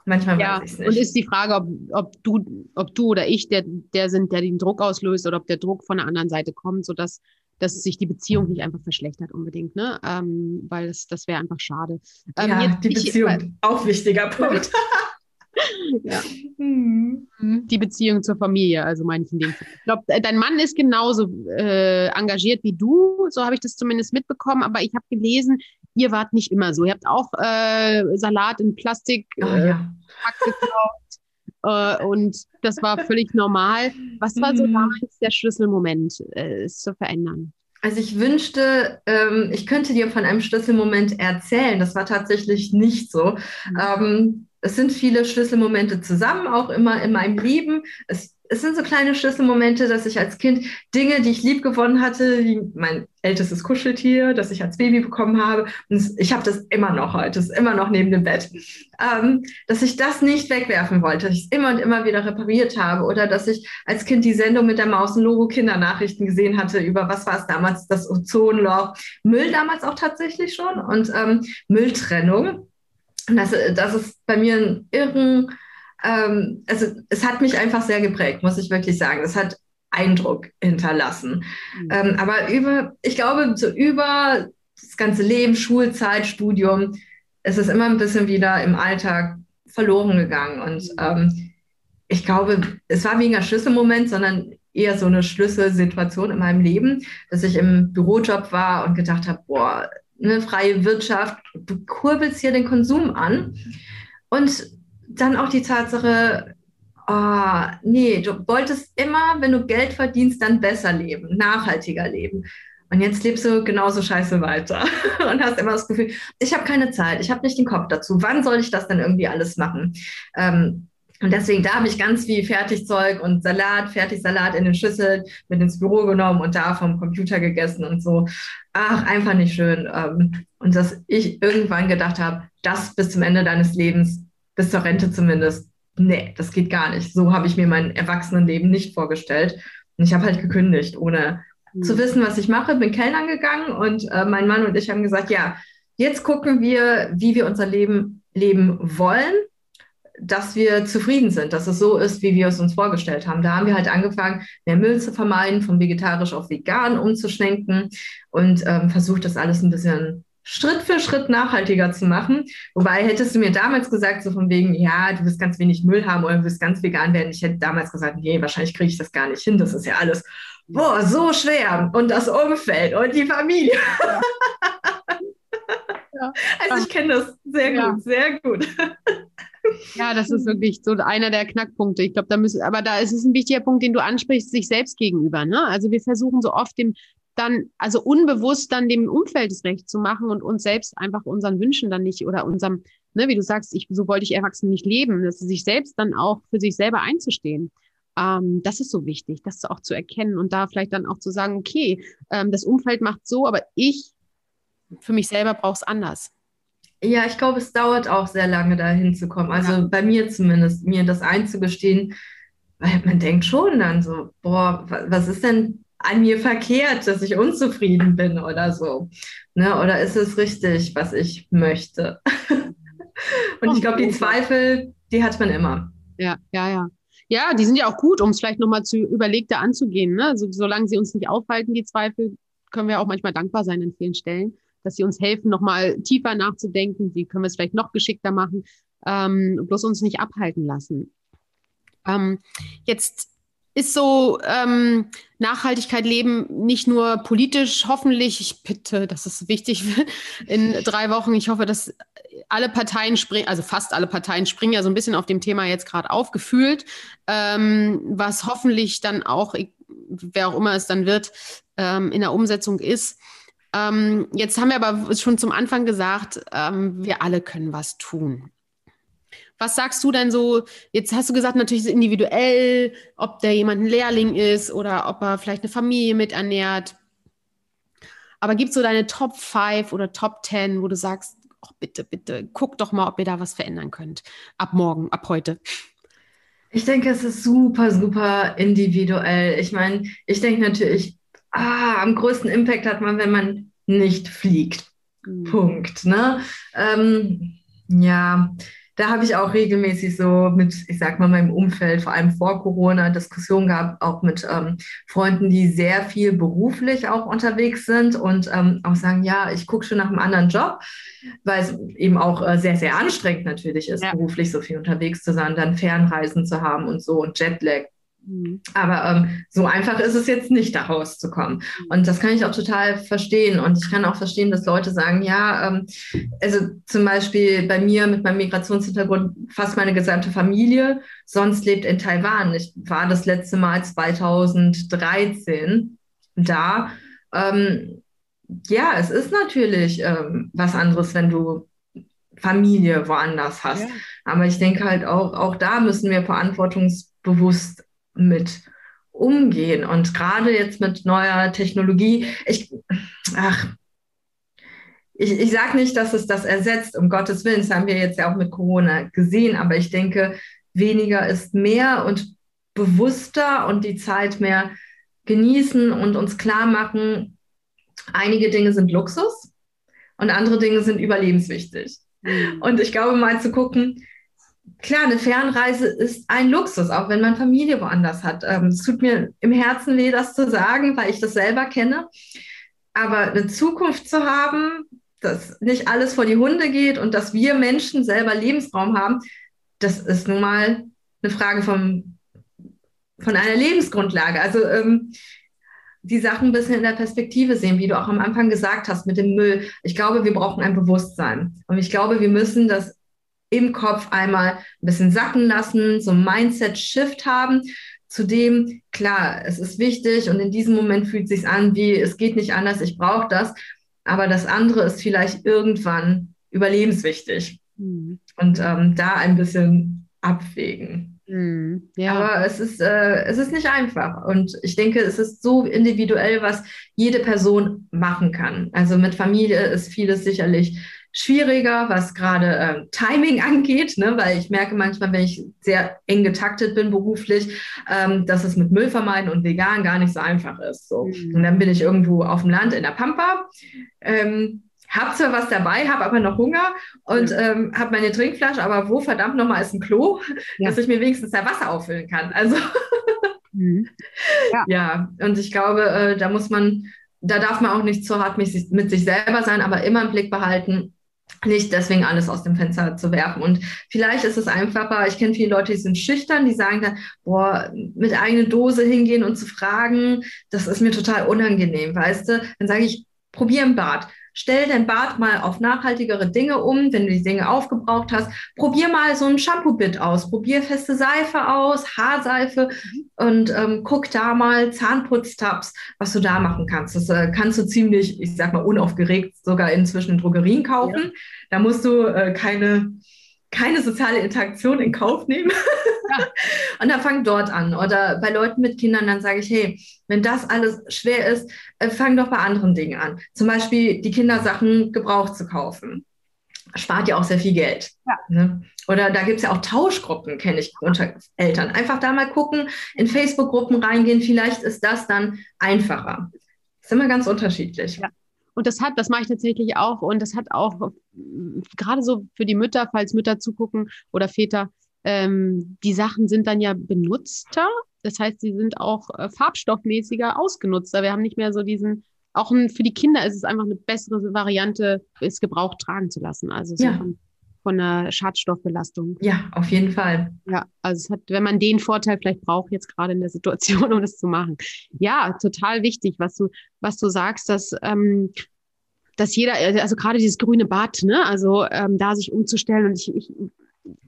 Manchmal ja, weiß ich es nicht. Und ist die Frage, ob, ob, du, ob du oder ich der, der sind, der den Druck auslöst oder ob der Druck von der anderen Seite kommt, sodass dass sich die Beziehung nicht einfach verschlechtert unbedingt, ne? Ähm, weil das, das wäre einfach schade. Ähm, ja, die Beziehung, ich, auch wichtiger Punkt. ja. Mhm. Die Beziehung zur Familie, also meine ich in dem Fall. Ich glaube, äh, dein Mann ist genauso äh, engagiert wie du, so habe ich das zumindest mitbekommen, aber ich habe gelesen, ihr wart nicht immer so. Ihr habt auch äh, Salat in Plastik oh, ja. gekauft. Äh, und das war völlig normal. Was war so mhm. damals der Schlüsselmoment, äh, es zu verändern? Also ich wünschte, ähm, ich könnte dir von einem Schlüsselmoment erzählen. Das war tatsächlich nicht so. Mhm. Ähm, es sind viele Schlüsselmomente zusammen, auch immer in meinem Leben. Es, es sind so kleine Schlüsselmomente, dass ich als Kind Dinge, die ich lieb gewonnen hatte, wie mein ältestes Kuscheltier, das ich als Baby bekommen habe, und ich habe das immer noch heute, ist immer noch neben dem Bett, ähm, dass ich das nicht wegwerfen wollte, dass ich es immer und immer wieder repariert habe oder dass ich als Kind die Sendung mit der Maus und Logo Kindernachrichten gesehen hatte über was war es damals, das Ozonloch, Müll damals auch tatsächlich schon und ähm, Mülltrennung das, das ist bei mir ein irren, ähm, also es hat mich einfach sehr geprägt, muss ich wirklich sagen. Es hat Eindruck hinterlassen. Mhm. Ähm, aber über, ich glaube, so über das ganze Leben, Schulzeit, Studium, ist es immer ein bisschen wieder im Alltag verloren gegangen. Und mhm. ähm, ich glaube, es war weniger Schlüsselmoment, sondern eher so eine Schlüsselsituation in meinem Leben, dass ich im Bürojob war und gedacht habe, boah, eine freie Wirtschaft, du kurbelst hier den Konsum an. Und dann auch die Tatsache, oh, nee, du wolltest immer, wenn du Geld verdienst, dann besser leben, nachhaltiger leben. Und jetzt lebst du genauso scheiße weiter und hast immer das Gefühl, ich habe keine Zeit, ich habe nicht den Kopf dazu. Wann soll ich das denn irgendwie alles machen? Ähm, und deswegen, da habe ich ganz viel Fertigzeug und Salat, Fertigsalat in den Schüsseln mit ins Büro genommen und da vom Computer gegessen und so. Ach, einfach nicht schön. Ähm, und dass ich irgendwann gedacht habe, das bis zum Ende deines Lebens, bis zur Rente zumindest, nee, das geht gar nicht. So habe ich mir mein Erwachsenenleben nicht vorgestellt. Und ich habe halt gekündigt, ohne mhm. zu wissen, was ich mache, bin Kellnern gegangen und äh, mein Mann und ich haben gesagt, ja, jetzt gucken wir, wie wir unser Leben leben wollen dass wir zufrieden sind, dass es so ist, wie wir es uns vorgestellt haben. Da haben wir halt angefangen, mehr Müll zu vermeiden, von vegetarisch auf vegan umzuschwenken und ähm, versucht, das alles ein bisschen Schritt für Schritt nachhaltiger zu machen. Wobei hättest du mir damals gesagt, so von wegen, ja, du wirst ganz wenig Müll haben oder du wirst ganz vegan werden, ich hätte damals gesagt, nee, wahrscheinlich kriege ich das gar nicht hin, das ist ja alles, boah, so schwer und das Umfeld und die Familie. Ja. Also ich kenne das sehr ja. gut, sehr gut. Ja, das ist wirklich so einer der Knackpunkte. Ich glaube, da müssen, aber da ist es ein wichtiger Punkt, den du ansprichst, sich selbst gegenüber. Ne? Also wir versuchen so oft dem dann, also unbewusst dann dem Umfeld das Recht zu machen und uns selbst einfach unseren Wünschen dann nicht oder unserem, ne, wie du sagst, ich, so wollte ich Erwachsene nicht leben, dass sie sich selbst dann auch für sich selber einzustehen. Ähm, das ist so wichtig, das auch zu erkennen und da vielleicht dann auch zu sagen, okay, ähm, das Umfeld macht so, aber ich für mich selber brauche es anders. Ja, ich glaube, es dauert auch sehr lange, da hinzukommen. Also ja. bei mir zumindest, mir das einzugestehen, weil man denkt schon dann so, boah, was ist denn an mir verkehrt, dass ich unzufrieden bin oder so? Ne? Oder ist es richtig, was ich möchte? Und ich glaube, die Zweifel, die hat man immer. Ja, ja, ja. Ja, die sind ja auch gut, um es vielleicht nochmal zu überlegter anzugehen. Ne? Also, solange sie uns nicht aufhalten, die Zweifel, können wir auch manchmal dankbar sein in vielen Stellen dass sie uns helfen, nochmal tiefer nachzudenken, wie können wir es vielleicht noch geschickter machen, ähm, bloß uns nicht abhalten lassen. Ähm, jetzt ist so ähm, Nachhaltigkeit leben nicht nur politisch, hoffentlich, ich bitte, das ist wichtig in drei Wochen. Ich hoffe, dass alle Parteien springen, also fast alle Parteien springen ja so ein bisschen auf dem Thema jetzt gerade aufgefühlt, ähm, was hoffentlich dann auch, wer auch immer es dann wird, ähm, in der Umsetzung ist. Ähm, jetzt haben wir aber schon zum Anfang gesagt, ähm, wir alle können was tun. Was sagst du denn so? Jetzt hast du gesagt, natürlich ist individuell, ob der jemand ein Lehrling ist oder ob er vielleicht eine Familie miternährt. Aber gibt es so deine Top 5 oder Top 10, wo du sagst, oh, bitte, bitte, guck doch mal, ob ihr da was verändern könnt. Ab morgen, ab heute. Ich denke, es ist super, super individuell. Ich meine, ich denke natürlich, ah, am größten Impact hat man, wenn man nicht fliegt. Mhm. Punkt. Ne? Ähm, ja, da habe ich auch regelmäßig so mit, ich sag mal, meinem Umfeld, vor allem vor Corona, Diskussionen gehabt, auch mit ähm, Freunden, die sehr viel beruflich auch unterwegs sind und ähm, auch sagen, ja, ich gucke schon nach einem anderen Job, weil es eben auch äh, sehr, sehr anstrengend natürlich ist, ja. beruflich so viel unterwegs zu sein, dann Fernreisen zu haben und so und Jetlag. Aber ähm, so einfach ist es jetzt nicht, da rauszukommen. Mhm. Und das kann ich auch total verstehen. Und ich kann auch verstehen, dass Leute sagen, ja, ähm, also zum Beispiel bei mir mit meinem Migrationshintergrund fast meine gesamte Familie sonst lebt in Taiwan. Ich war das letzte Mal 2013 da. Ähm, ja, es ist natürlich ähm, was anderes, wenn du Familie woanders hast. Ja. Aber ich denke halt auch, auch da müssen wir verantwortungsbewusst mit umgehen. Und gerade jetzt mit neuer Technologie, ich, ach, ich, ich sage nicht, dass es das ersetzt, um Gottes Willen, das haben wir jetzt ja auch mit Corona gesehen, aber ich denke, weniger ist mehr und bewusster und die Zeit mehr genießen und uns klar machen, einige Dinge sind Luxus und andere Dinge sind überlebenswichtig. Mhm. Und ich glaube, mal zu gucken, klar, eine Fernreise ist ein Luxus, auch wenn man Familie woanders hat. Ähm, es tut mir im Herzen weh, das zu sagen, weil ich das selber kenne. Aber eine Zukunft zu haben, dass nicht alles vor die Hunde geht und dass wir Menschen selber Lebensraum haben, das ist nun mal eine Frage vom, von einer Lebensgrundlage. Also ähm, die Sachen ein bisschen in der Perspektive sehen, wie du auch am Anfang gesagt hast mit dem Müll. Ich glaube, wir brauchen ein Bewusstsein. Und ich glaube, wir müssen das im Kopf einmal ein bisschen sacken lassen, so ein Mindset-Shift haben. Zudem, klar, es ist wichtig und in diesem Moment fühlt es sich an, wie es geht nicht anders, ich brauche das. Aber das andere ist vielleicht irgendwann überlebenswichtig. Mhm. Und ähm, da ein bisschen abwägen. Mhm, ja. Aber es ist, äh, es ist nicht einfach. Und ich denke, es ist so individuell, was jede Person machen kann. Also mit Familie ist vieles sicherlich schwieriger, was gerade äh, Timing angeht, ne? weil ich merke manchmal, wenn ich sehr eng getaktet bin beruflich, ähm, dass es mit Müll vermeiden und vegan gar nicht so einfach ist. So. Mhm. Und dann bin ich irgendwo auf dem Land in der Pampa. Ähm, hab zwar was dabei, habe aber noch Hunger und ja. ähm, habe meine Trinkflasche, aber wo verdammt nochmal ist ein Klo, ja. dass ich mir wenigstens da Wasser auffüllen kann. Also mhm. ja. ja. und ich glaube, äh, da muss man, da darf man auch nicht zu hart mit sich, mit sich selber sein, aber immer im Blick behalten, nicht deswegen alles aus dem Fenster zu werfen. Und vielleicht ist es einfacher, ich kenne viele Leute, die sind schüchtern, die sagen dann, boah, mit eigener Dose hingehen und zu fragen, das ist mir total unangenehm, weißt du? Dann sage ich, probier im Bad. Stell dein Bad mal auf nachhaltigere Dinge um, wenn du die Dinge aufgebraucht hast. Probier mal so ein Shampoo-Bit aus. Probier feste Seife aus, Haarseife mhm. und ähm, guck da mal Zahnputztabs, was du da machen kannst. Das äh, kannst du ziemlich, ich sag mal, unaufgeregt sogar inzwischen in Drogerien kaufen. Ja. Da musst du äh, keine keine soziale Interaktion in Kauf nehmen. Ja. und dann fang dort an. Oder bei Leuten mit Kindern, dann sage ich, hey, wenn das alles schwer ist, äh, fang doch bei anderen Dingen an. Zum Beispiel die Kindersachen gebraucht zu kaufen. Spart ja auch sehr viel Geld. Ja. Ne? Oder da gibt es ja auch Tauschgruppen, kenne ich unter Eltern. Einfach da mal gucken, in Facebook-Gruppen reingehen, vielleicht ist das dann einfacher. Das ist immer ganz unterschiedlich. Ja. Und das hat, das mache ich tatsächlich auch. Und das hat auch gerade so für die Mütter, falls Mütter zugucken oder Väter, ähm, die Sachen sind dann ja benutzter. Das heißt, sie sind auch äh, farbstoffmäßiger ausgenutzter. Wir haben nicht mehr so diesen, auch für die Kinder ist es einfach eine bessere Variante, es gebraucht tragen zu lassen. Also so ja. von, von der Schadstoffbelastung. Ja, auf jeden Fall. Ja, also es hat, wenn man den Vorteil vielleicht braucht, jetzt gerade in der Situation, um das zu machen. Ja, total wichtig, was du, was du sagst, dass, ähm, dass jeder, also gerade dieses grüne Bad, ne, also ähm, da sich umzustellen und ich, ich,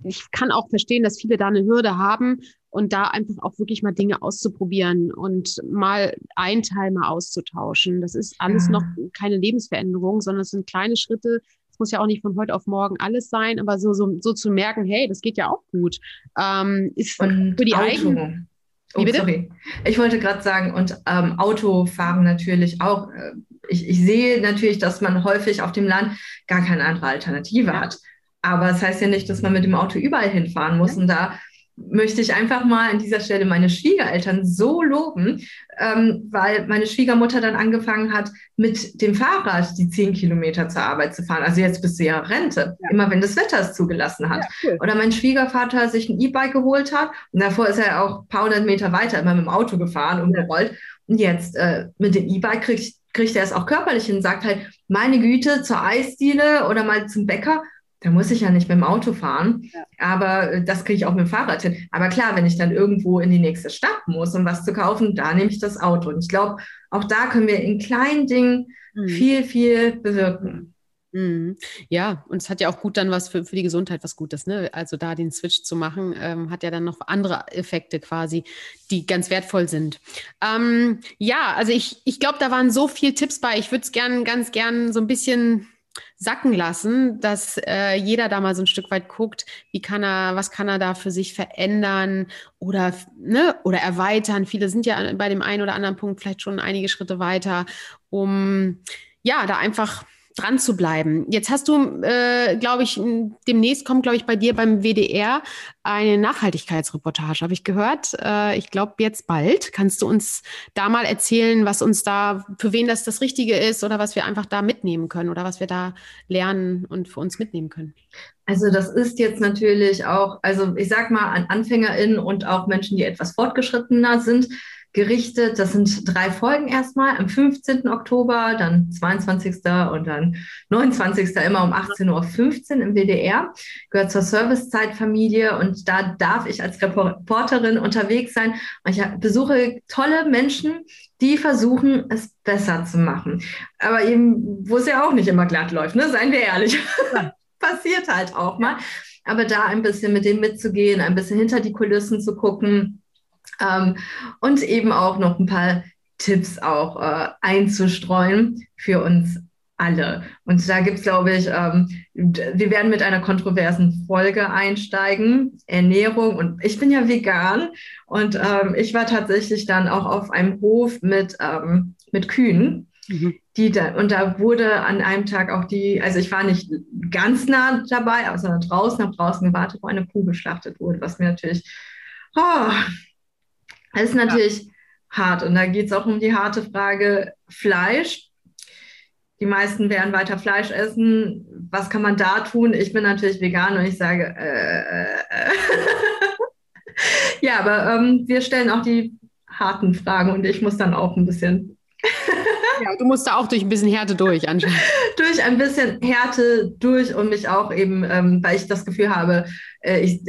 ich kann auch verstehen, dass viele da eine Hürde haben und da einfach auch wirklich mal Dinge auszuprobieren und mal ein Teil mal auszutauschen. Das ist alles ja. noch keine Lebensveränderung, sondern es sind kleine Schritte, muss ja auch nicht von heute auf morgen alles sein, aber so, so, so zu merken, hey, das geht ja auch gut, ähm, ist und für die eigenen. Oh, sorry. Ich wollte gerade sagen, und ähm, Autofahren natürlich auch. Äh, ich, ich, sehe natürlich, dass man häufig auf dem Land gar keine andere Alternative ja. hat. Aber das heißt ja nicht, dass man mit dem Auto überall hinfahren muss. Ja. Und da möchte ich einfach mal an dieser Stelle meine Schwiegereltern so loben, ähm, weil meine Schwiegermutter dann angefangen hat, mit dem Fahrrad die zehn Kilometer zur Arbeit zu fahren. Also jetzt bist du ja Rente, ja. immer wenn das Wetter es zugelassen hat. Ja, cool. Oder mein Schwiegervater sich ein E-Bike geholt hat und davor ist er auch ein paar hundert Meter weiter immer mit dem Auto gefahren und gerollt. Und jetzt äh, mit dem E-Bike kriegt, kriegt er es auch körperlich hin, sagt halt, meine Güte, zur Eisdiele oder mal zum Bäcker da muss ich ja nicht mit dem Auto fahren, ja. aber äh, das kriege ich auch mit dem Fahrrad hin. Aber klar, wenn ich dann irgendwo in die nächste Stadt muss, um was zu kaufen, da nehme ich das Auto. Und ich glaube, auch da können wir in kleinen Dingen mhm. viel, viel bewirken. Mhm. Ja, und es hat ja auch gut dann was für, für die Gesundheit, was Gutes. Ne? Also da den Switch zu machen, ähm, hat ja dann noch andere Effekte quasi, die ganz wertvoll sind. Ähm, ja, also ich, ich glaube, da waren so viele Tipps bei. Ich würde es gern, ganz gern so ein bisschen sacken lassen, dass äh, jeder da mal so ein Stück weit guckt, wie kann er, was kann er da für sich verändern oder, ne, oder erweitern. Viele sind ja bei dem einen oder anderen Punkt vielleicht schon einige Schritte weiter, um ja, da einfach dran zu bleiben. Jetzt hast du, äh, glaube ich, demnächst kommt, glaube ich, bei dir beim WDR eine Nachhaltigkeitsreportage, habe ich gehört. Äh, ich glaube, jetzt bald. Kannst du uns da mal erzählen, was uns da, für wen das das Richtige ist oder was wir einfach da mitnehmen können oder was wir da lernen und für uns mitnehmen können? Also das ist jetzt natürlich auch, also ich sag mal an AnfängerInnen und auch Menschen, die etwas fortgeschrittener sind, gerichtet. Das sind drei Folgen erstmal am 15. Oktober, dann 22. und dann 29. immer um 18.15 Uhr im WDR. Gehört zur Servicezeitfamilie und da darf ich als Reporterin unterwegs sein. Und ich besuche tolle Menschen, die versuchen, es besser zu machen. Aber eben, wo es ja auch nicht immer glatt läuft, ne? seien wir ehrlich. Passiert halt auch mal. Aber da ein bisschen mit dem mitzugehen, ein bisschen hinter die Kulissen zu gucken, ähm, und eben auch noch ein paar Tipps auch äh, einzustreuen für uns alle. Und da gibt es, glaube ich, ähm, wir werden mit einer kontroversen Folge einsteigen, Ernährung. Und ich bin ja vegan und ähm, ich war tatsächlich dann auch auf einem Hof mit, ähm, mit Kühen. Mhm. Die da, und da wurde an einem Tag auch die, also ich war nicht ganz nah dabei, sondern draußen, habe draußen gewartet, wo eine Kuh geschlachtet wurde, was mir natürlich oh, das ist natürlich ja. hart. Und da geht es auch um die harte Frage Fleisch. Die meisten werden weiter Fleisch essen. Was kann man da tun? Ich bin natürlich vegan und ich sage, äh, äh, äh. ja, aber ähm, wir stellen auch die harten Fragen und ich muss dann auch ein bisschen. ja, du musst da auch durch ein bisschen Härte durch anscheinend. durch ein bisschen Härte durch und mich auch eben, ähm, weil ich das Gefühl habe, äh, ich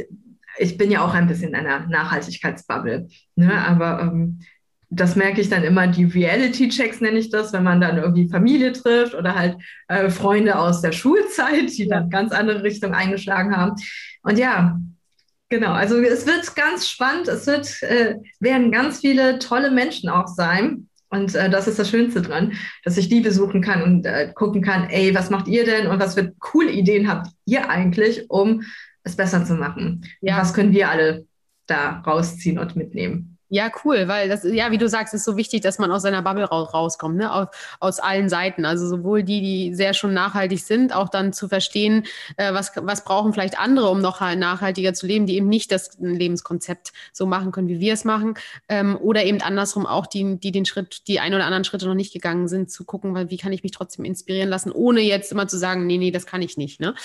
ich bin ja auch ein bisschen in einer Nachhaltigkeitsbubble. Ne? Aber ähm, das merke ich dann immer, die Reality-Checks nenne ich das, wenn man dann irgendwie Familie trifft oder halt äh, Freunde aus der Schulzeit, die dann ganz andere Richtung eingeschlagen haben. Und ja, genau, also es wird ganz spannend, es wird, äh, werden ganz viele tolle Menschen auch sein. Und äh, das ist das Schönste dran, dass ich die besuchen kann und äh, gucken kann, ey, was macht ihr denn und was für coole Ideen habt ihr eigentlich, um es besser zu machen? Ja. Was können wir alle da rausziehen und mitnehmen? Ja, cool, weil das, ja, wie du sagst, ist so wichtig, dass man aus seiner Bubble raus, rauskommt, ne? aus, aus allen Seiten. Also sowohl die, die sehr schon nachhaltig sind, auch dann zu verstehen, äh, was, was brauchen vielleicht andere, um noch nachhaltiger zu leben, die eben nicht das Lebenskonzept so machen können, wie wir es machen. Ähm, oder eben andersrum auch die, die den Schritt, die ein oder anderen Schritte noch nicht gegangen sind, zu gucken, weil wie kann ich mich trotzdem inspirieren lassen, ohne jetzt immer zu sagen, nee, nee, das kann ich nicht. Ne?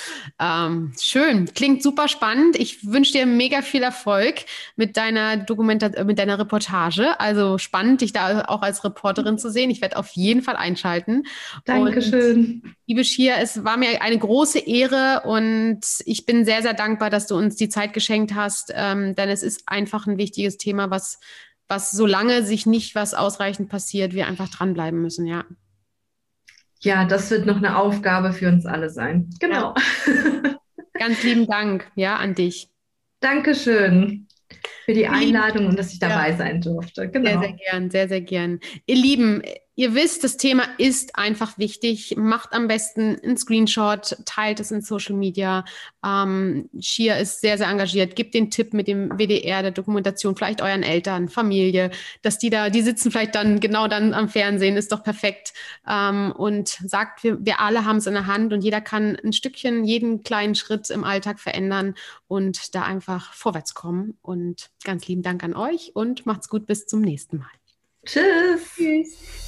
Ähm, schön, klingt super spannend. Ich wünsche dir mega viel Erfolg mit deiner Dokumentation, mit deiner Reportage. Also spannend, dich da auch als Reporterin zu sehen. Ich werde auf jeden Fall einschalten. Dankeschön. Und, liebe Shia, es war mir eine große Ehre und ich bin sehr, sehr dankbar, dass du uns die Zeit geschenkt hast, ähm, denn es ist einfach ein wichtiges Thema, was, was solange sich nicht was ausreichend passiert, wir einfach dranbleiben müssen, ja. Ja, das wird noch eine Aufgabe für uns alle sein. Genau. Ja. Ganz lieben Dank, ja, an dich. Dankeschön für die Einladung und dass ich dabei sein durfte. Genau. Sehr, sehr gern, sehr, sehr gern. Ihr Lieben, Ihr wisst, das Thema ist einfach wichtig. Macht am besten einen Screenshot, teilt es in Social Media. Ähm, Shia ist sehr, sehr engagiert. Gebt den Tipp mit dem WDR, der Dokumentation, vielleicht euren Eltern, Familie, dass die da, die sitzen vielleicht dann genau dann am Fernsehen, ist doch perfekt. Ähm, und sagt, wir, wir alle haben es in der Hand und jeder kann ein Stückchen, jeden kleinen Schritt im Alltag verändern und da einfach vorwärts kommen. Und ganz lieben Dank an euch und macht's gut bis zum nächsten Mal. Tschüss. Tschüss.